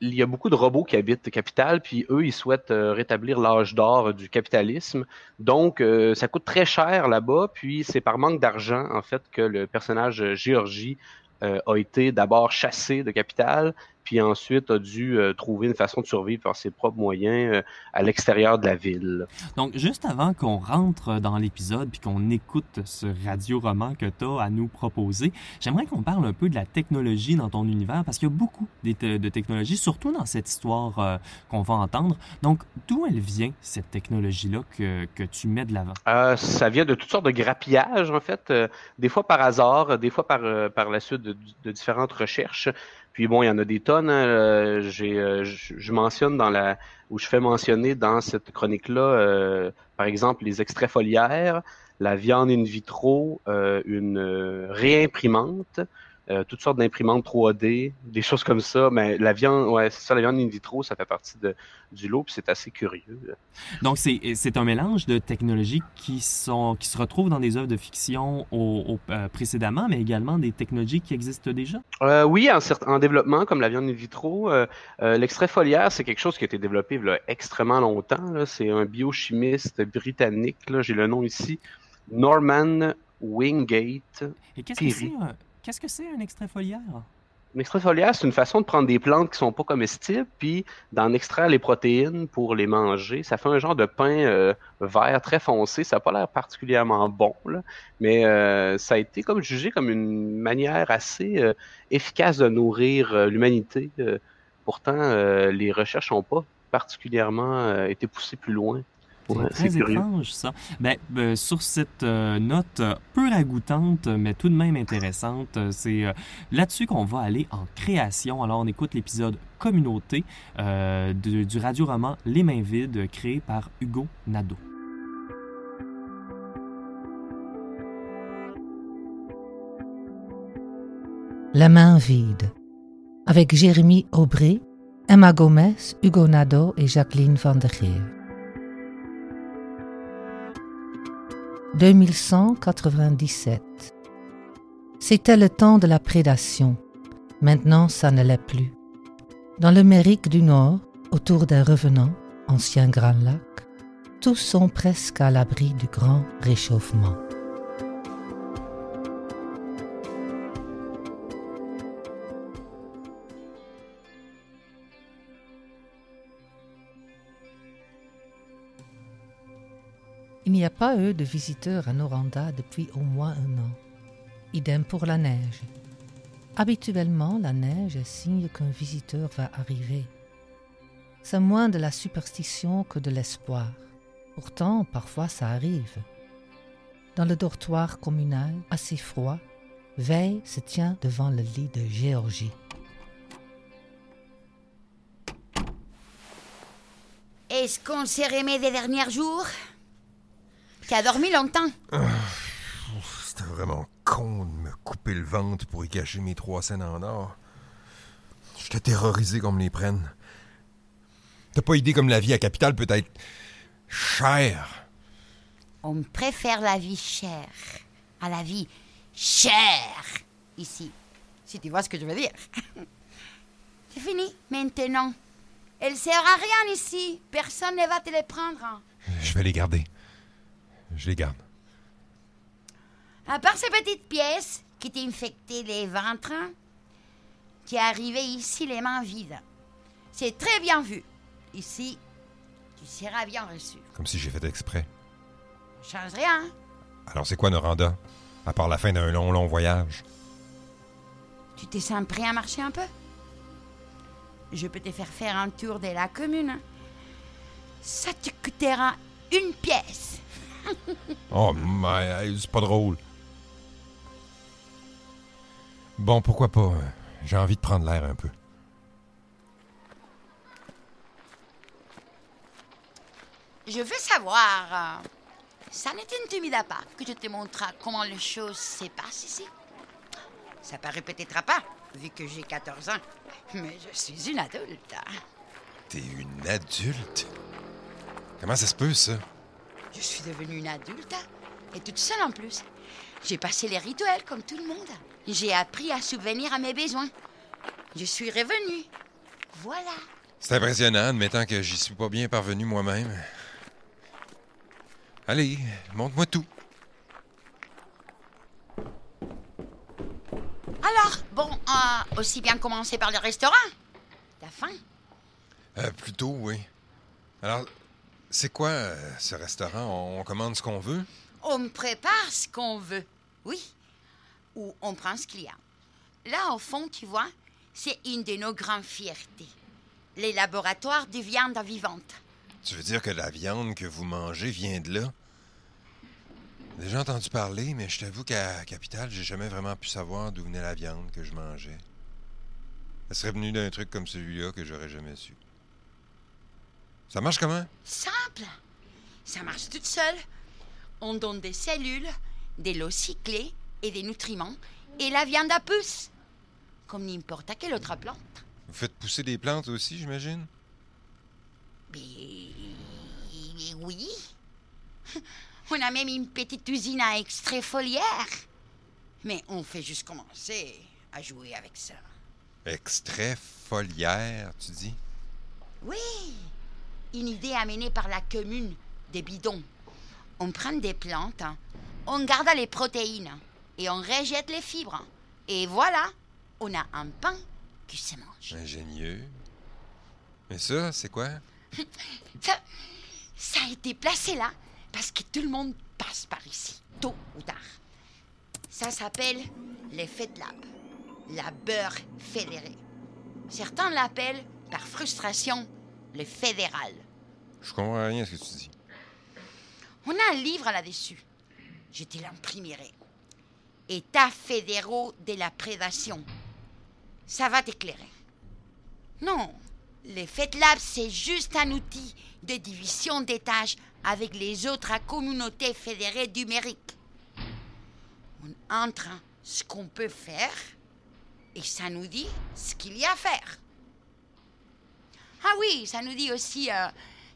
il y a beaucoup de robots qui habitent Capitale, puis eux, ils souhaitent euh, rétablir l'âge d'or du capitalisme. Donc, euh, ça coûte très cher là-bas, puis c'est par manque d'argent, en fait, que le personnage euh, Géorgie euh, a été d'abord chassé de Capitale, puis ensuite a dû euh, trouver une façon de survivre par ses propres moyens euh, à l'extérieur de la ville. Donc, juste avant qu'on rentre dans l'épisode puis qu'on écoute ce radio-roman que tu as à nous proposer, j'aimerais qu'on parle un peu de la technologie dans ton univers parce qu'il y a beaucoup de, de technologies, surtout dans cette histoire euh, qu'on va entendre. Donc, d'où elle vient, cette technologie-là que, que tu mets de l'avant? Ça vient de toutes sortes de grappillages, en fait, des fois par hasard, des fois par, par la suite de, de différentes recherches. Puis bon, il y en a des tonnes. hein. Euh, j'ai, euh, je mentionne dans la, où je fais mentionner dans cette chronique-là, euh, par exemple, les extraits foliaires, la viande in vitro, euh, une euh, réimprimante, euh, toutes sortes d'imprimantes 3D, des choses comme ça. Mais la viande, ouais, c'est ça, la viande in vitro, ça fait partie de, du lot, puis c'est assez curieux. Donc, c'est un mélange de technologies qui, sont, qui se retrouvent dans des œuvres de fiction au, au- euh, précédemment, mais également des technologies qui existent déjà? Euh, oui, en, développement, comme la viande in vitro, l'extrait foliaire, c'est quelque chose qui a été développé là, extrêmement longtemps. C'est un biochimiste britannique, j'ai le nom ici, Norman Wingate. Et qu'est-ce que c'est qu'est-ce que c'est un extrait foliaire? Un extrait foliaire, c'est une façon de prendre des plantes qui sont pas comestibles, puis d'en extraire les protéines pour les manger. Ça fait un genre de pain euh, vert très foncé. Ça n'a pas l'air particulièrement bon, mais euh, ça a été comme jugé comme une manière assez euh, efficace de nourrir l'humanité. Pourtant, les recherches n'ont pas particulièrement été poussées plus loin. Ouais, très c'est étrange, ça. Ben, ben, sur cette euh, note euh, peu ragoûtante, mais tout de même intéressante, euh, c'est euh, là-dessus qu'on va aller en création. Alors, on écoute l'épisode Communauté euh, de- du radio-roman Les Mains Vides, créé par Hugo Nadeau. La main vide. Avec Jérémy Aubry, Emma Gomez, Hugo Nadeau et Jacqueline Van der Geer. 2197. C'était le temps de la prédation. Maintenant, ça ne l'est plus. Dans l'Amérique du Nord, autour des revenants, anciens Grands Lacs, tous sont presque à l'abri du grand réchauffement. Il n'y a pas eu de visiteurs à Noranda depuis au moins un an. Idem pour la neige. Habituellement, la neige est signe qu'un visiteur va arriver. C'est moins de la superstition que de l'espoir. Pourtant, parfois ça arrive. Dans le dortoir communal, assez froid, Veille se tient devant le lit de Géorgie. Est-ce qu'on s'est remis des derniers jours? Tu as dormi longtemps C'était vraiment con de me couper le ventre pour y cacher mes trois scènes en or. J'étais terrorisé qu'on me les prenne. T'as pas idée comme la vie à Capitale peut être chère. On préfère la vie chère à la vie chère ici. Si tu vois ce que je veux dire. C'est fini maintenant. Elle sert à rien ici. Personne ne va te les prendre. hein. Je vais les garder. Je les garde. À part ces petites pièces qui t'infectaient les ventres, tu es arrivé ici les mains vides. C'est très bien vu. Ici, tu seras bien reçu. Comme si j'ai fait exprès. Ça change rien. hein. Alors c'est quoi Noranda? À part la fin d'un long, long voyage? Tu te sens prêt à marcher un peu? Je peux te faire faire un tour de la commune. Ça te coûtera une pièce. Oh, mais c'est pas drôle. Bon, pourquoi pas? J'ai envie de prendre l'air un peu. Je veux savoir. euh, ça ne t'intimide pas que je te montre comment les choses se passent ici? Ça paraît peut-être pas, vu que j'ai 14 ans. Mais je suis une adulte. T'es une adulte? Comment ça se peut, ça? Je suis devenue une adulte et toute seule en plus. J'ai passé les rituels comme tout le monde. J'ai appris à subvenir à mes besoins. Je suis revenue. Voilà. C'est impressionnant, admettant que j'y suis pas bien parvenu moi-même. Allez, montre-moi tout. Alors, bon, euh, aussi bien commencer par le restaurant. T'as faim? Euh, plutôt, oui. Alors, c'est quoi euh, ce restaurant? On, on commande ce qu'on veut? On prépare ce qu'on veut. Oui. Ou on prend ce qu'il y a. Là, au fond, tu vois, c'est une de nos grandes fiertés. Les laboratoires de viande vivante. Tu veux dire que la viande que vous mangez vient de là? J'ai déjà entendu parler, mais je t'avoue qu'à Capitale, j'ai jamais vraiment pu savoir d'où venait la viande que je mangeais. Elle serait venue d'un truc comme celui-là que j'aurais jamais su. Ça marche comment? Simple. Ça marche toute seule. On donne des cellules, de l'eau cyclée et des nutriments, et la viande à pousse. Comme n'importe quelle autre plante. Vous faites pousser des plantes aussi, j'imagine? Mais oui. On a même une petite usine à extrait foliaire. Mais on fait juste commencer à jouer avec ça. Extrait foliaire, tu dis? Oui, une idée amenée par la commune des bidons. On prend des plantes, on garde les protéines et on rejette les fibres. Et voilà, on a un pain qui se mange. Ingénieux. Mais ça, c'est quoi? Ça, ça a été placé là parce que tout le monde passe par ici, tôt ou tard. Ça s'appelle l'effet de lab, la beurre fédérée. Certains l'appellent, par frustration, le fédéral. Je comprends rien à ce que tu dis. On a un livre là-dessus. Je te l'imprimerai. État fédéraux de la prédation. Ça va t'éclairer. Non, le FedLab, c'est juste un outil de division des tâches avec les autres communautés fédérées numériques. On entre ce qu'on peut faire et ça nous dit ce qu'il y a à faire. Ah oui, ça nous dit aussi euh,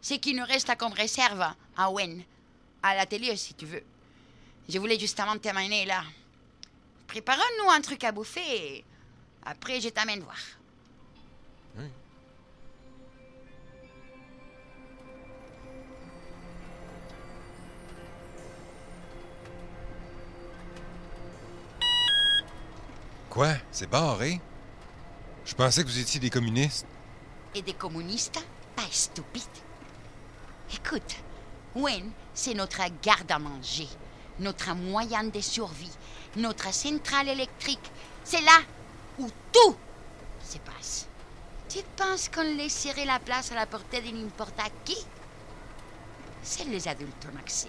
ce qui nous reste comme réserve à Wen, à l'atelier si tu veux. Je voulais justement terminer là. Préparons-nous un truc à bouffer et après je t'amène voir. Quoi? C'est barré? Je pensais que vous étiez des communistes. Et des communistes? Pas stupides. Écoute, Wen, c'est notre garde à manger, notre moyen de survie, notre centrale électrique. C'est là où tout se passe. Tu penses qu'on laisserait la place à la portée de n'importe qui? Seuls les adultes ont accès.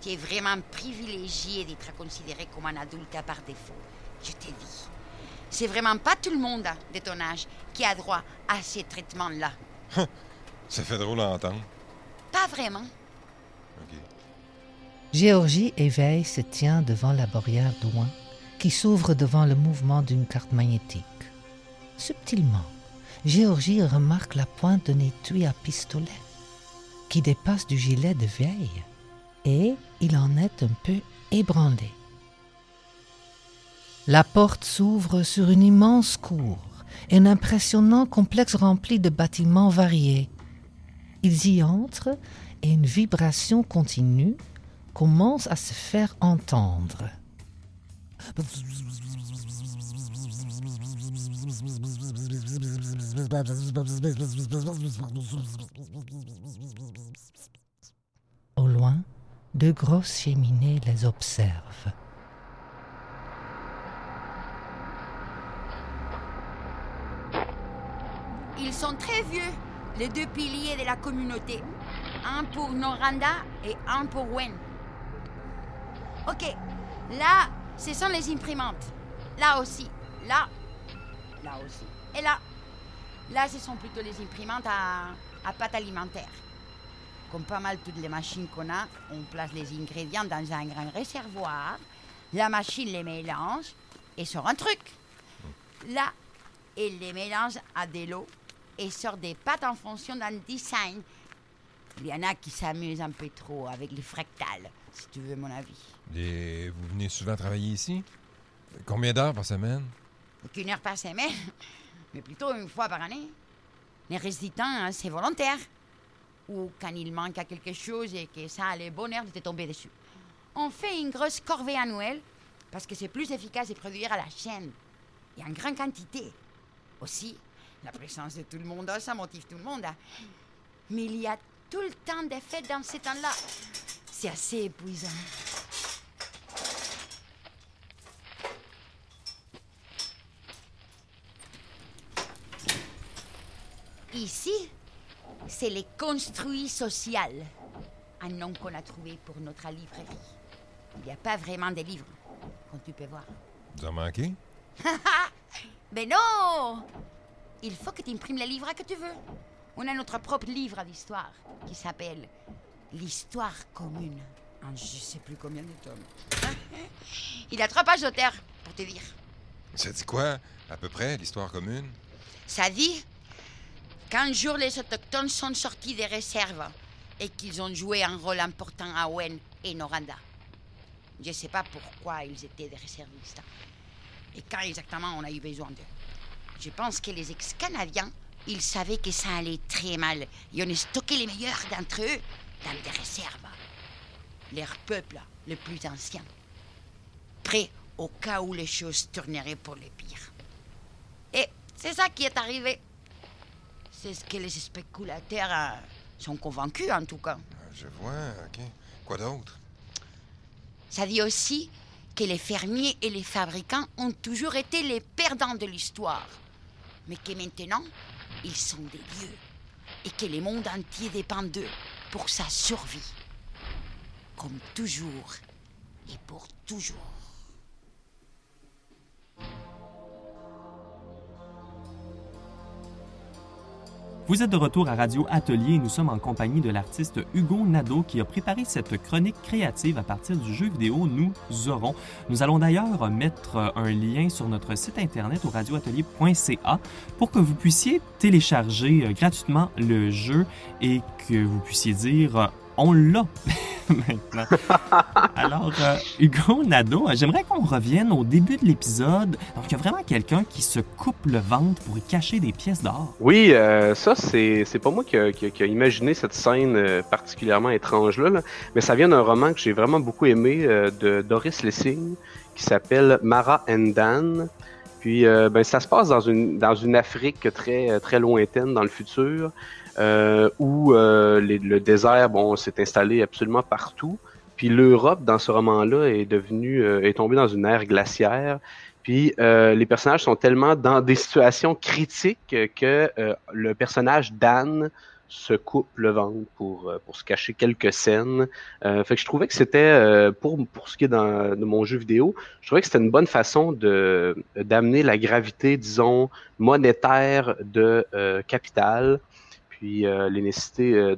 Tu es vraiment privilégié d'être considéré comme un adulte par défaut. Je te dis. C'est vraiment pas tout le monde de ton âge qui a droit à ces traitements-là. Ça fait drôle à entendre. Pas vraiment. OK. Géorgie éveille se tient devant la barrière d'Ouin qui s'ouvre devant le mouvement d'une carte magnétique. Subtilement, Géorgie remarque la pointe d'un étui à pistolet qui dépasse du gilet de vieille et il en est un peu ébranlé. La porte s'ouvre sur une immense cour, un impressionnant complexe rempli de bâtiments variés. Ils y entrent et une vibration continue commence à se faire entendre. Au loin, deux grosses cheminées les observent. Ils sont très vieux, les deux piliers de la communauté. Un pour Noranda et un pour Wen. Ok, là, ce sont les imprimantes. Là aussi, là, là aussi. Et là, là, ce sont plutôt les imprimantes à, à pâte alimentaire. Comme pas mal toutes les machines qu'on a, on place les ingrédients dans un grand réservoir. La machine les mélange et sort un truc. Là, elle les mélange à de l'eau et sort des pâtes en fonction d'un design. Il y en a qui s'amusent un peu trop avec les fractales, si tu veux mon avis. Et vous venez souvent travailler ici? Combien d'heures par semaine? Qu'une heure par semaine, mais plutôt une fois par année. Le reste du temps, hein, c'est volontaire. Ou quand il manque à quelque chose et que ça a le bonheur de te tomber dessus. On fait une grosse corvée annuelle parce que c'est plus efficace de produire à la chaîne et en grande quantité. Aussi, la présence de tout le monde, ça motive tout le monde. hein. Mais il y a tout le temps des fêtes dans ces temps-là. C'est assez épuisant. Ici, c'est les construits social, un nom qu'on a trouvé pour notre librairie. Il n'y a pas vraiment de livres, comme tu peux voir. En manquez? Mais non Il faut que tu imprimes les livres que tu veux. On a notre propre livre d'histoire qui s'appelle L'histoire commune. En je sais plus combien de tomes. Il a trois pages d'auteur, pour te dire. Ça dit quoi, à peu près, l'histoire commune? Ça dit qu'un jour les Autochtones sont sortis des réserves et qu'ils ont joué un rôle important à Wen et Noranda. Je ne sais pas pourquoi ils étaient des réservistes et quand exactement on a eu besoin d'eux. Je pense que les ex-Canadiens, ils savaient que ça allait très mal et on a stocké les meilleurs d'entre eux dans des réserves. Leur peuple le plus ancien. Prêt au cas où les choses tourneraient pour le pire. Et c'est ça qui est arrivé. C'est ce que les spéculateurs euh, sont convaincus, en tout cas. Je vois, OK. Quoi d'autre? Ça dit aussi que les fermiers et les fabricants ont toujours été les perdants de l'histoire. Mais que maintenant, ils sont des dieux. Et que le monde entier dépend d'eux pour sa survie. Comme toujours. Et pour toujours. Vous êtes de retour à Radio Atelier et nous sommes en compagnie de l'artiste Hugo Nadeau qui a préparé cette chronique créative à partir du jeu vidéo Nous aurons. Nous allons d'ailleurs mettre un lien sur notre site internet au radioatelier.ca pour que vous puissiez télécharger euh, gratuitement le jeu et que vous puissiez dire euh, on l'a maintenant. Alors, euh, Hugo Nadeau, euh, j'aimerais qu'on revienne au début de l'épisode. Donc, il y a vraiment quelqu'un qui se coupe le ventre pour y cacher des pièces d'or. Oui, euh, ça, c'est c'est pas moi qui a, qui a- qui a imaginé cette scène particulièrement étrange-là, là, mais ça vient d'un roman que j'ai vraiment beaucoup aimé euh, de Doris Lessing qui s'appelle Mara and Dan. Puis, ben, ça se passe dans une, dans une Afrique très, très lointaine dans le futur, où euh, les- le désert bon, s'est installé absolument partout. Puis l'Europe, dans ce roman-là, est devenue, euh, est tombée dans une ère glaciaire. Puis euh, les personnages sont tellement dans des situations critiques que euh, le personnage d'Anne se coupe le ventre pour, euh, pour se cacher quelques scènes. Euh, fait que je trouvais que c'était, euh, pour, pour ce qui est dans, de mon jeu vidéo, je trouvais que c'était une bonne façon de d'amener la gravité, disons, monétaire de euh, Capital, puis euh, les nécessités euh,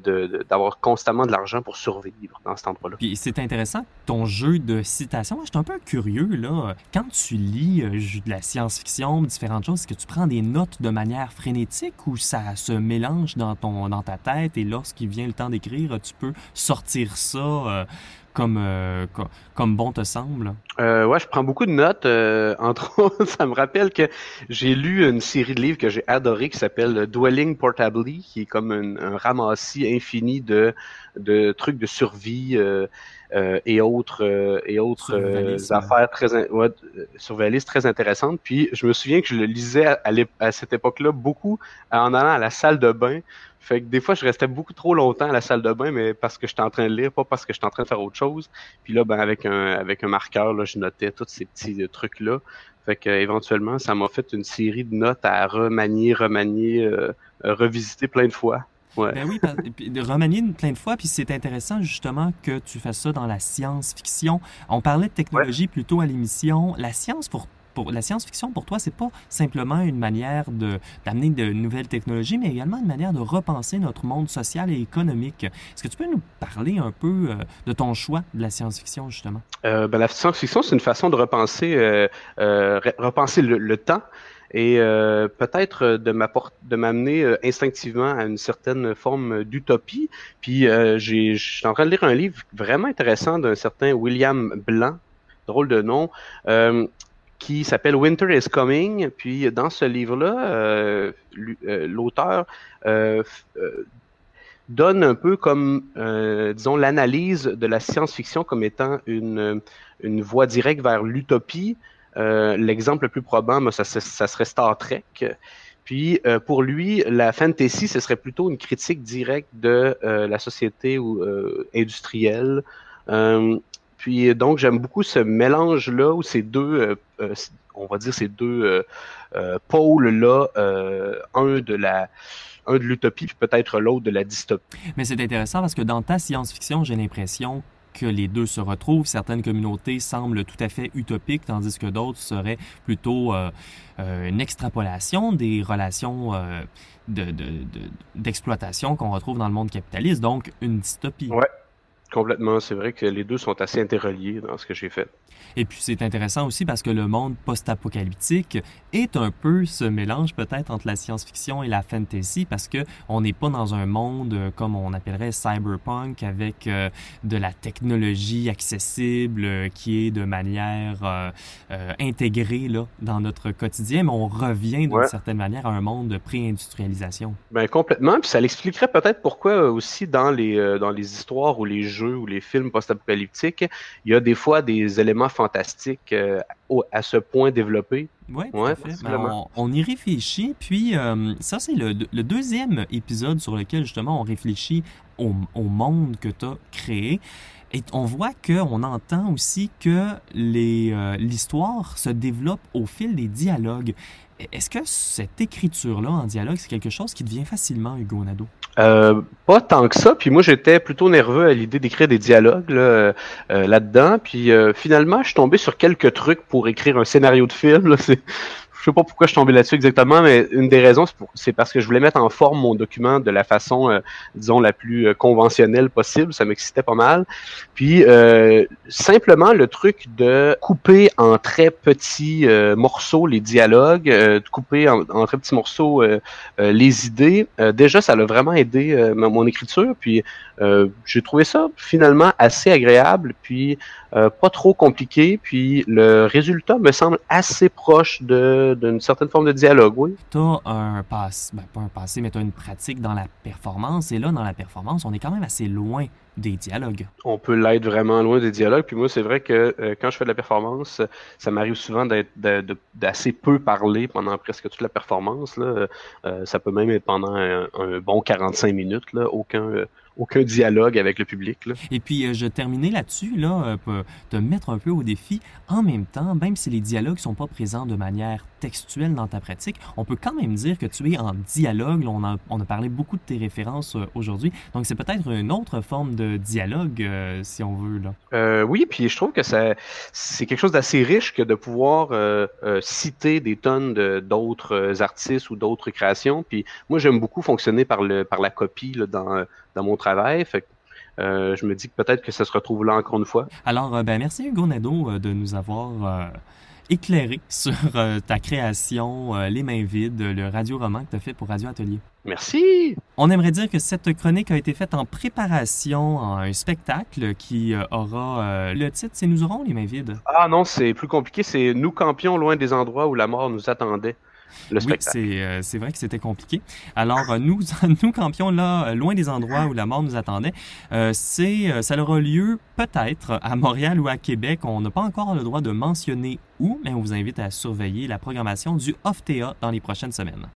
d'avoir constamment de l'argent pour survivre dans cet endroit-là. Puis c'est intéressant, ton jeu de citation. Moi, je un peu curieux, là. Quand tu lis euh, de la science-fiction, différentes choses, est-ce que tu prends des notes de manière frénétique ou ça se mélange dans, ton, dans ta tête? Et lorsqu'il vient le temps d'écrire, tu peux sortir ça euh, comme, euh, co- comme bon te semble? Euh, ouais, je prends beaucoup de notes. euh, entre autres, ça me rappelle que j'ai lu une série de livres que j'ai adoré qui s'appelle Dwelling Portably, qui est comme un, un ramassis infini de, de trucs de survie euh, et autres et autres affaires très ouais, très intéressantes. Puis je me souviens que je le lisais à, à l'ép- à cette époque-là beaucoup en allant à la salle de bain. Fait que des fois, je restais beaucoup trop longtemps à la salle de bain, mais parce que j'étais en train de lire, pas parce que j'étais en train de faire autre chose. Puis là, ben, avec un, avec un marqueur, là, je notais tous ces petits euh, trucs-là. Fait que, éventuellement, ça m'a fait une série de notes à remanier, remanier, euh, revisiter plein de fois. Ouais. Ben oui, remanier plein de fois, puis c'est intéressant justement que tu fasses ça dans la science-fiction. On parlait de technologie plutôt à l'émission. La science pour, pour la science-fiction pour toi, c'est pas simplement une manière de d'amener de nouvelles technologies, mais également une manière de repenser notre monde social et économique. Est-ce que tu peux nous parler un peu euh, de ton choix de la science-fiction justement? Euh, ben, la science-fiction, c'est une façon de repenser, euh, re- repenser le, temps et peut-être de m'amener instinctivement à une certaine forme d'utopie. Puis euh, je suis en train de lire un livre vraiment intéressant d'un certain William Blanc, drôle de nom, qui s'appelle Winter is Coming. Puis dans ce livre-là, euh, euh, l'auteur euh, donne un peu comme, disons, l'analyse de la science-fiction comme étant une, voie directe vers l'utopie. L'exemple le plus probant, moi, ça, serait Star Trek. Puis pour lui, la fantasy, ce serait plutôt une critique directe de la société ou, industrielle. Euh, puis donc j'aime beaucoup ce mélange-là où ces deux, euh, euh, on va dire ces deux euh, euh, pôles-là, euh, un de la un de l'utopie puis peut-être l'autre de la dystopie. Mais c'est intéressant parce que dans ta science-fiction, j'ai l'impression que les deux se retrouvent. Certaines communautés semblent tout à fait utopiques, tandis que d'autres seraient plutôt euh, euh, une extrapolation des relations euh, de- de- de- d'exploitation qu'on retrouve dans le monde capitaliste, donc une dystopie. Ouais, complètement. C'est vrai que les deux sont assez interreliés dans ce que j'ai fait. Et puis c'est intéressant aussi parce que le monde post-apocalyptique est un peu ce mélange peut-être entre la science-fiction et la fantasy parce que on n'est pas dans un monde euh, comme on appellerait cyberpunk avec euh, de la technologie accessible euh, qui est de manière euh, intégrée là dans notre quotidien, mais on revient d'une Ouais. certaine manière à un monde de pré-industrialisation. Ben complètement, puis ça l'expliquerait peut-être pourquoi aussi dans les dans les histoires ou les jeux ou les films post-apocalyptiques, il y a des fois des éléments fantastiques euh, à ce point développés. Oui, tout Ouais. Ben, on, on y réfléchit. Puis, euh, ça, c'est le, le deuxième épisode sur lequel, justement, on réfléchit au, au monde que tu as créé. Et on voit qu'on entend aussi que euh, l'histoire se développe au fil des dialogues. Est-ce que cette écriture-là en dialogue, c'est quelque chose qui devient facilement Hugo Nadeau? Pas tant que ça. Puis moi, j'étais plutôt nerveux à l'idée d'écrire des dialogues euh, là-dedans. Puis euh, finalement, je suis tombé sur quelques trucs pour écrire un scénario de film. Je sais pas pourquoi je suis tombé là-dessus exactement, mais une des raisons, c'est parce que je voulais mettre en forme mon document de la façon, euh, disons, la plus euh, conventionnelle possible. Ça m'excitait pas mal. Puis euh, simplement le truc de couper en très petits morceaux les dialogues, de couper en, en très petits morceaux les idées. Déjà, ça l'a vraiment aidé mon écriture. Puis j'ai trouvé ça finalement assez agréable, puis euh, pas trop compliqué. Puis le résultat me semble assez proche de d'une certaine forme de dialogue, oui. Tu as un passé, ben, pas un passé, mais tu as une pratique dans la performance. Et là, dans la performance, on est quand même assez loin des dialogues. On peut l'être vraiment loin des dialogues. Puis moi, c'est vrai que euh, quand je fais de la performance, ça m'arrive souvent d'être d'assez peu parler pendant presque toute la performance. Là. Euh, ça peut même être pendant un, un bon 45 minutes. Là. Aucun, aucun dialogue avec le public. Là. Et puis, euh, je terminais là-dessus, là, euh, pour te mettre un peu au défi. En même temps, même si les dialogues sont pas présents de manière textuelle dans ta pratique, on peut quand même dire que tu es en dialogue. On, a, on a parlé beaucoup de tes références euh, aujourd'hui. Donc, c'est peut-être une autre forme de dialogue, euh, si on veut. Là. Euh, oui, puis je trouve que ça, c'est quelque chose d'assez riche que de pouvoir euh, citer des tonnes de- d'autres artistes ou d'autres créations. Puis moi, j'aime beaucoup fonctionner par le par la copie là, dans, dans mon travail. Fait que, euh, je me dis que peut-être que ça se retrouve là encore une fois. Alors, ben, merci Hugo Nadeau de nous avoir éclairé sur euh, ta création euh, Les mains vides, le radio-roman que tu as fait pour Radio Atelier. Merci. On aimerait dire que cette chronique a été faite en préparation à un spectacle qui euh, aura euh, le titre C'est Nous aurons les mains vides. Ah non, c'est plus compliqué. C'est nous campions loin des endroits où la mort nous attendait. Le Oui, spectacle. c'est euh, c'est vrai que c'était compliqué. Alors, euh, nous, nous campions là, loin des endroits où la mort nous attendait. Euh, c'est, ça aura lieu peut-être à Montréal ou à Québec. On n'a pas encore le droit de mentionner où, mais on vous invite à surveiller la programmation du Off-TA dans les prochaines semaines.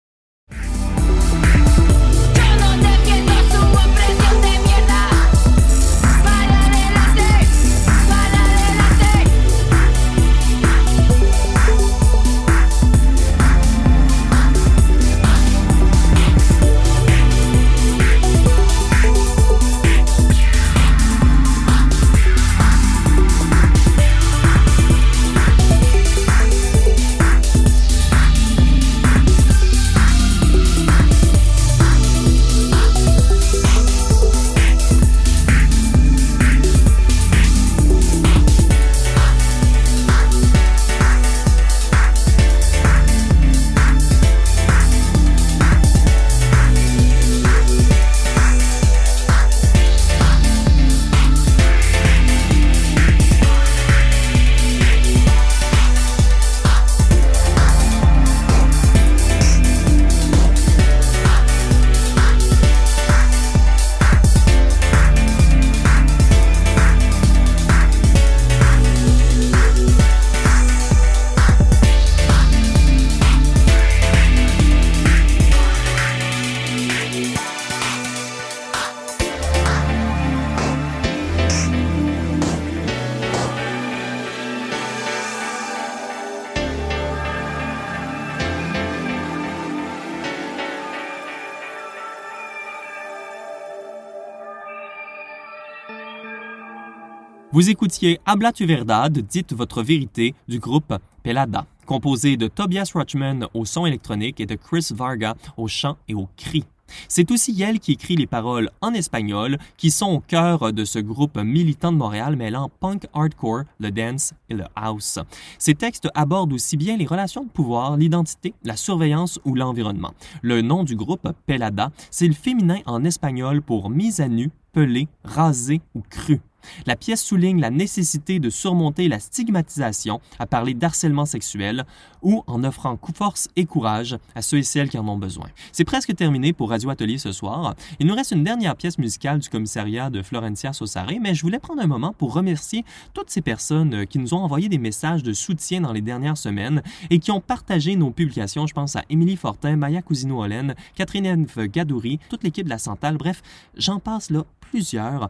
Vous écoutiez Habla tu verdad, dites votre vérité, du groupe Pelada, composé de Tobias Rochman au son électronique et de Chris Varga au chant et au cri. C'est aussi elle qui écrit les paroles en espagnol qui sont au cœur de ce groupe militant de Montréal mêlant punk hardcore, le dance et le house. Ces textes abordent aussi bien les relations de pouvoir, l'identité, la surveillance ou l'environnement. Le nom du groupe, Pelada, c'est le féminin en espagnol pour mise à nu, pelé, rasé ou cru. La pièce souligne la nécessité de surmonter la stigmatisation à parler d'harcèlement sexuel ou en offrant force et courage à ceux et celles qui en ont besoin. C'est presque terminé pour Radio Atelier ce soir. Il nous reste une dernière pièce musicale du commissariat de Florencia Sossare, mais je voulais prendre un moment pour remercier toutes ces personnes qui nous ont envoyé des messages de soutien dans les dernières semaines et qui ont partagé nos publications. Je pense à Émilie Fortin, Maya Cousino-Hollen, Catherine Eve Gadouri, toute l'équipe de la Santal. Bref, j'en passe là plusieurs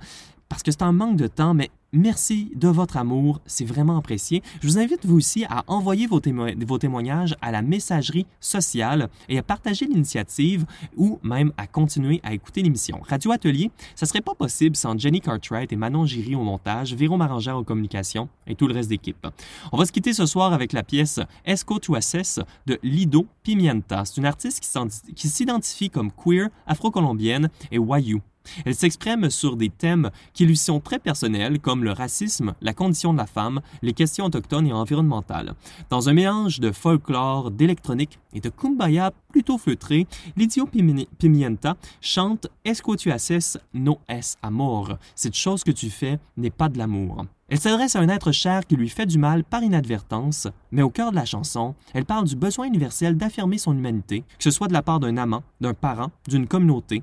parce que c'est un manque de temps, mais merci de votre amour, c'est vraiment apprécié. Je vous invite vous aussi à envoyer vos, témo- vos témoignages à la messagerie sociale et à partager l'initiative ou même à continuer à écouter l'émission. Radio Atelier, ça serait pas possible sans Jenny Cartwright et Manon Giry au montage, Véro Marangère aux communications et tout le reste d'équipe. On va se quitter ce soir avec la pièce Esco to Assess de Lido Pimienta. C'est une artiste qui s'identifie comme queer, afro-colombienne et wayuu. Elle s'exprime sur des thèmes qui lui sont très personnels comme le racisme, la condition de la femme, les questions autochtones et environnementales. Dans un mélange de folklore, d'électronique et de kumbaya plutôt feutré, Lidio Pimi- Pimienta chante que tu assesses no es amor? Cette chose que tu fais n'est pas de l'amour. Elle s'adresse à un être cher qui lui fait du mal par inadvertance, mais au cœur de la chanson, elle parle du besoin universel d'affirmer son humanité, que ce soit de la part d'un amant, d'un parent, d'une communauté,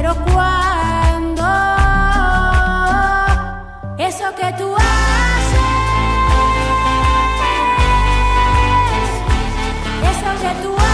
pero cuando eso que tú haces, eso que tú haces.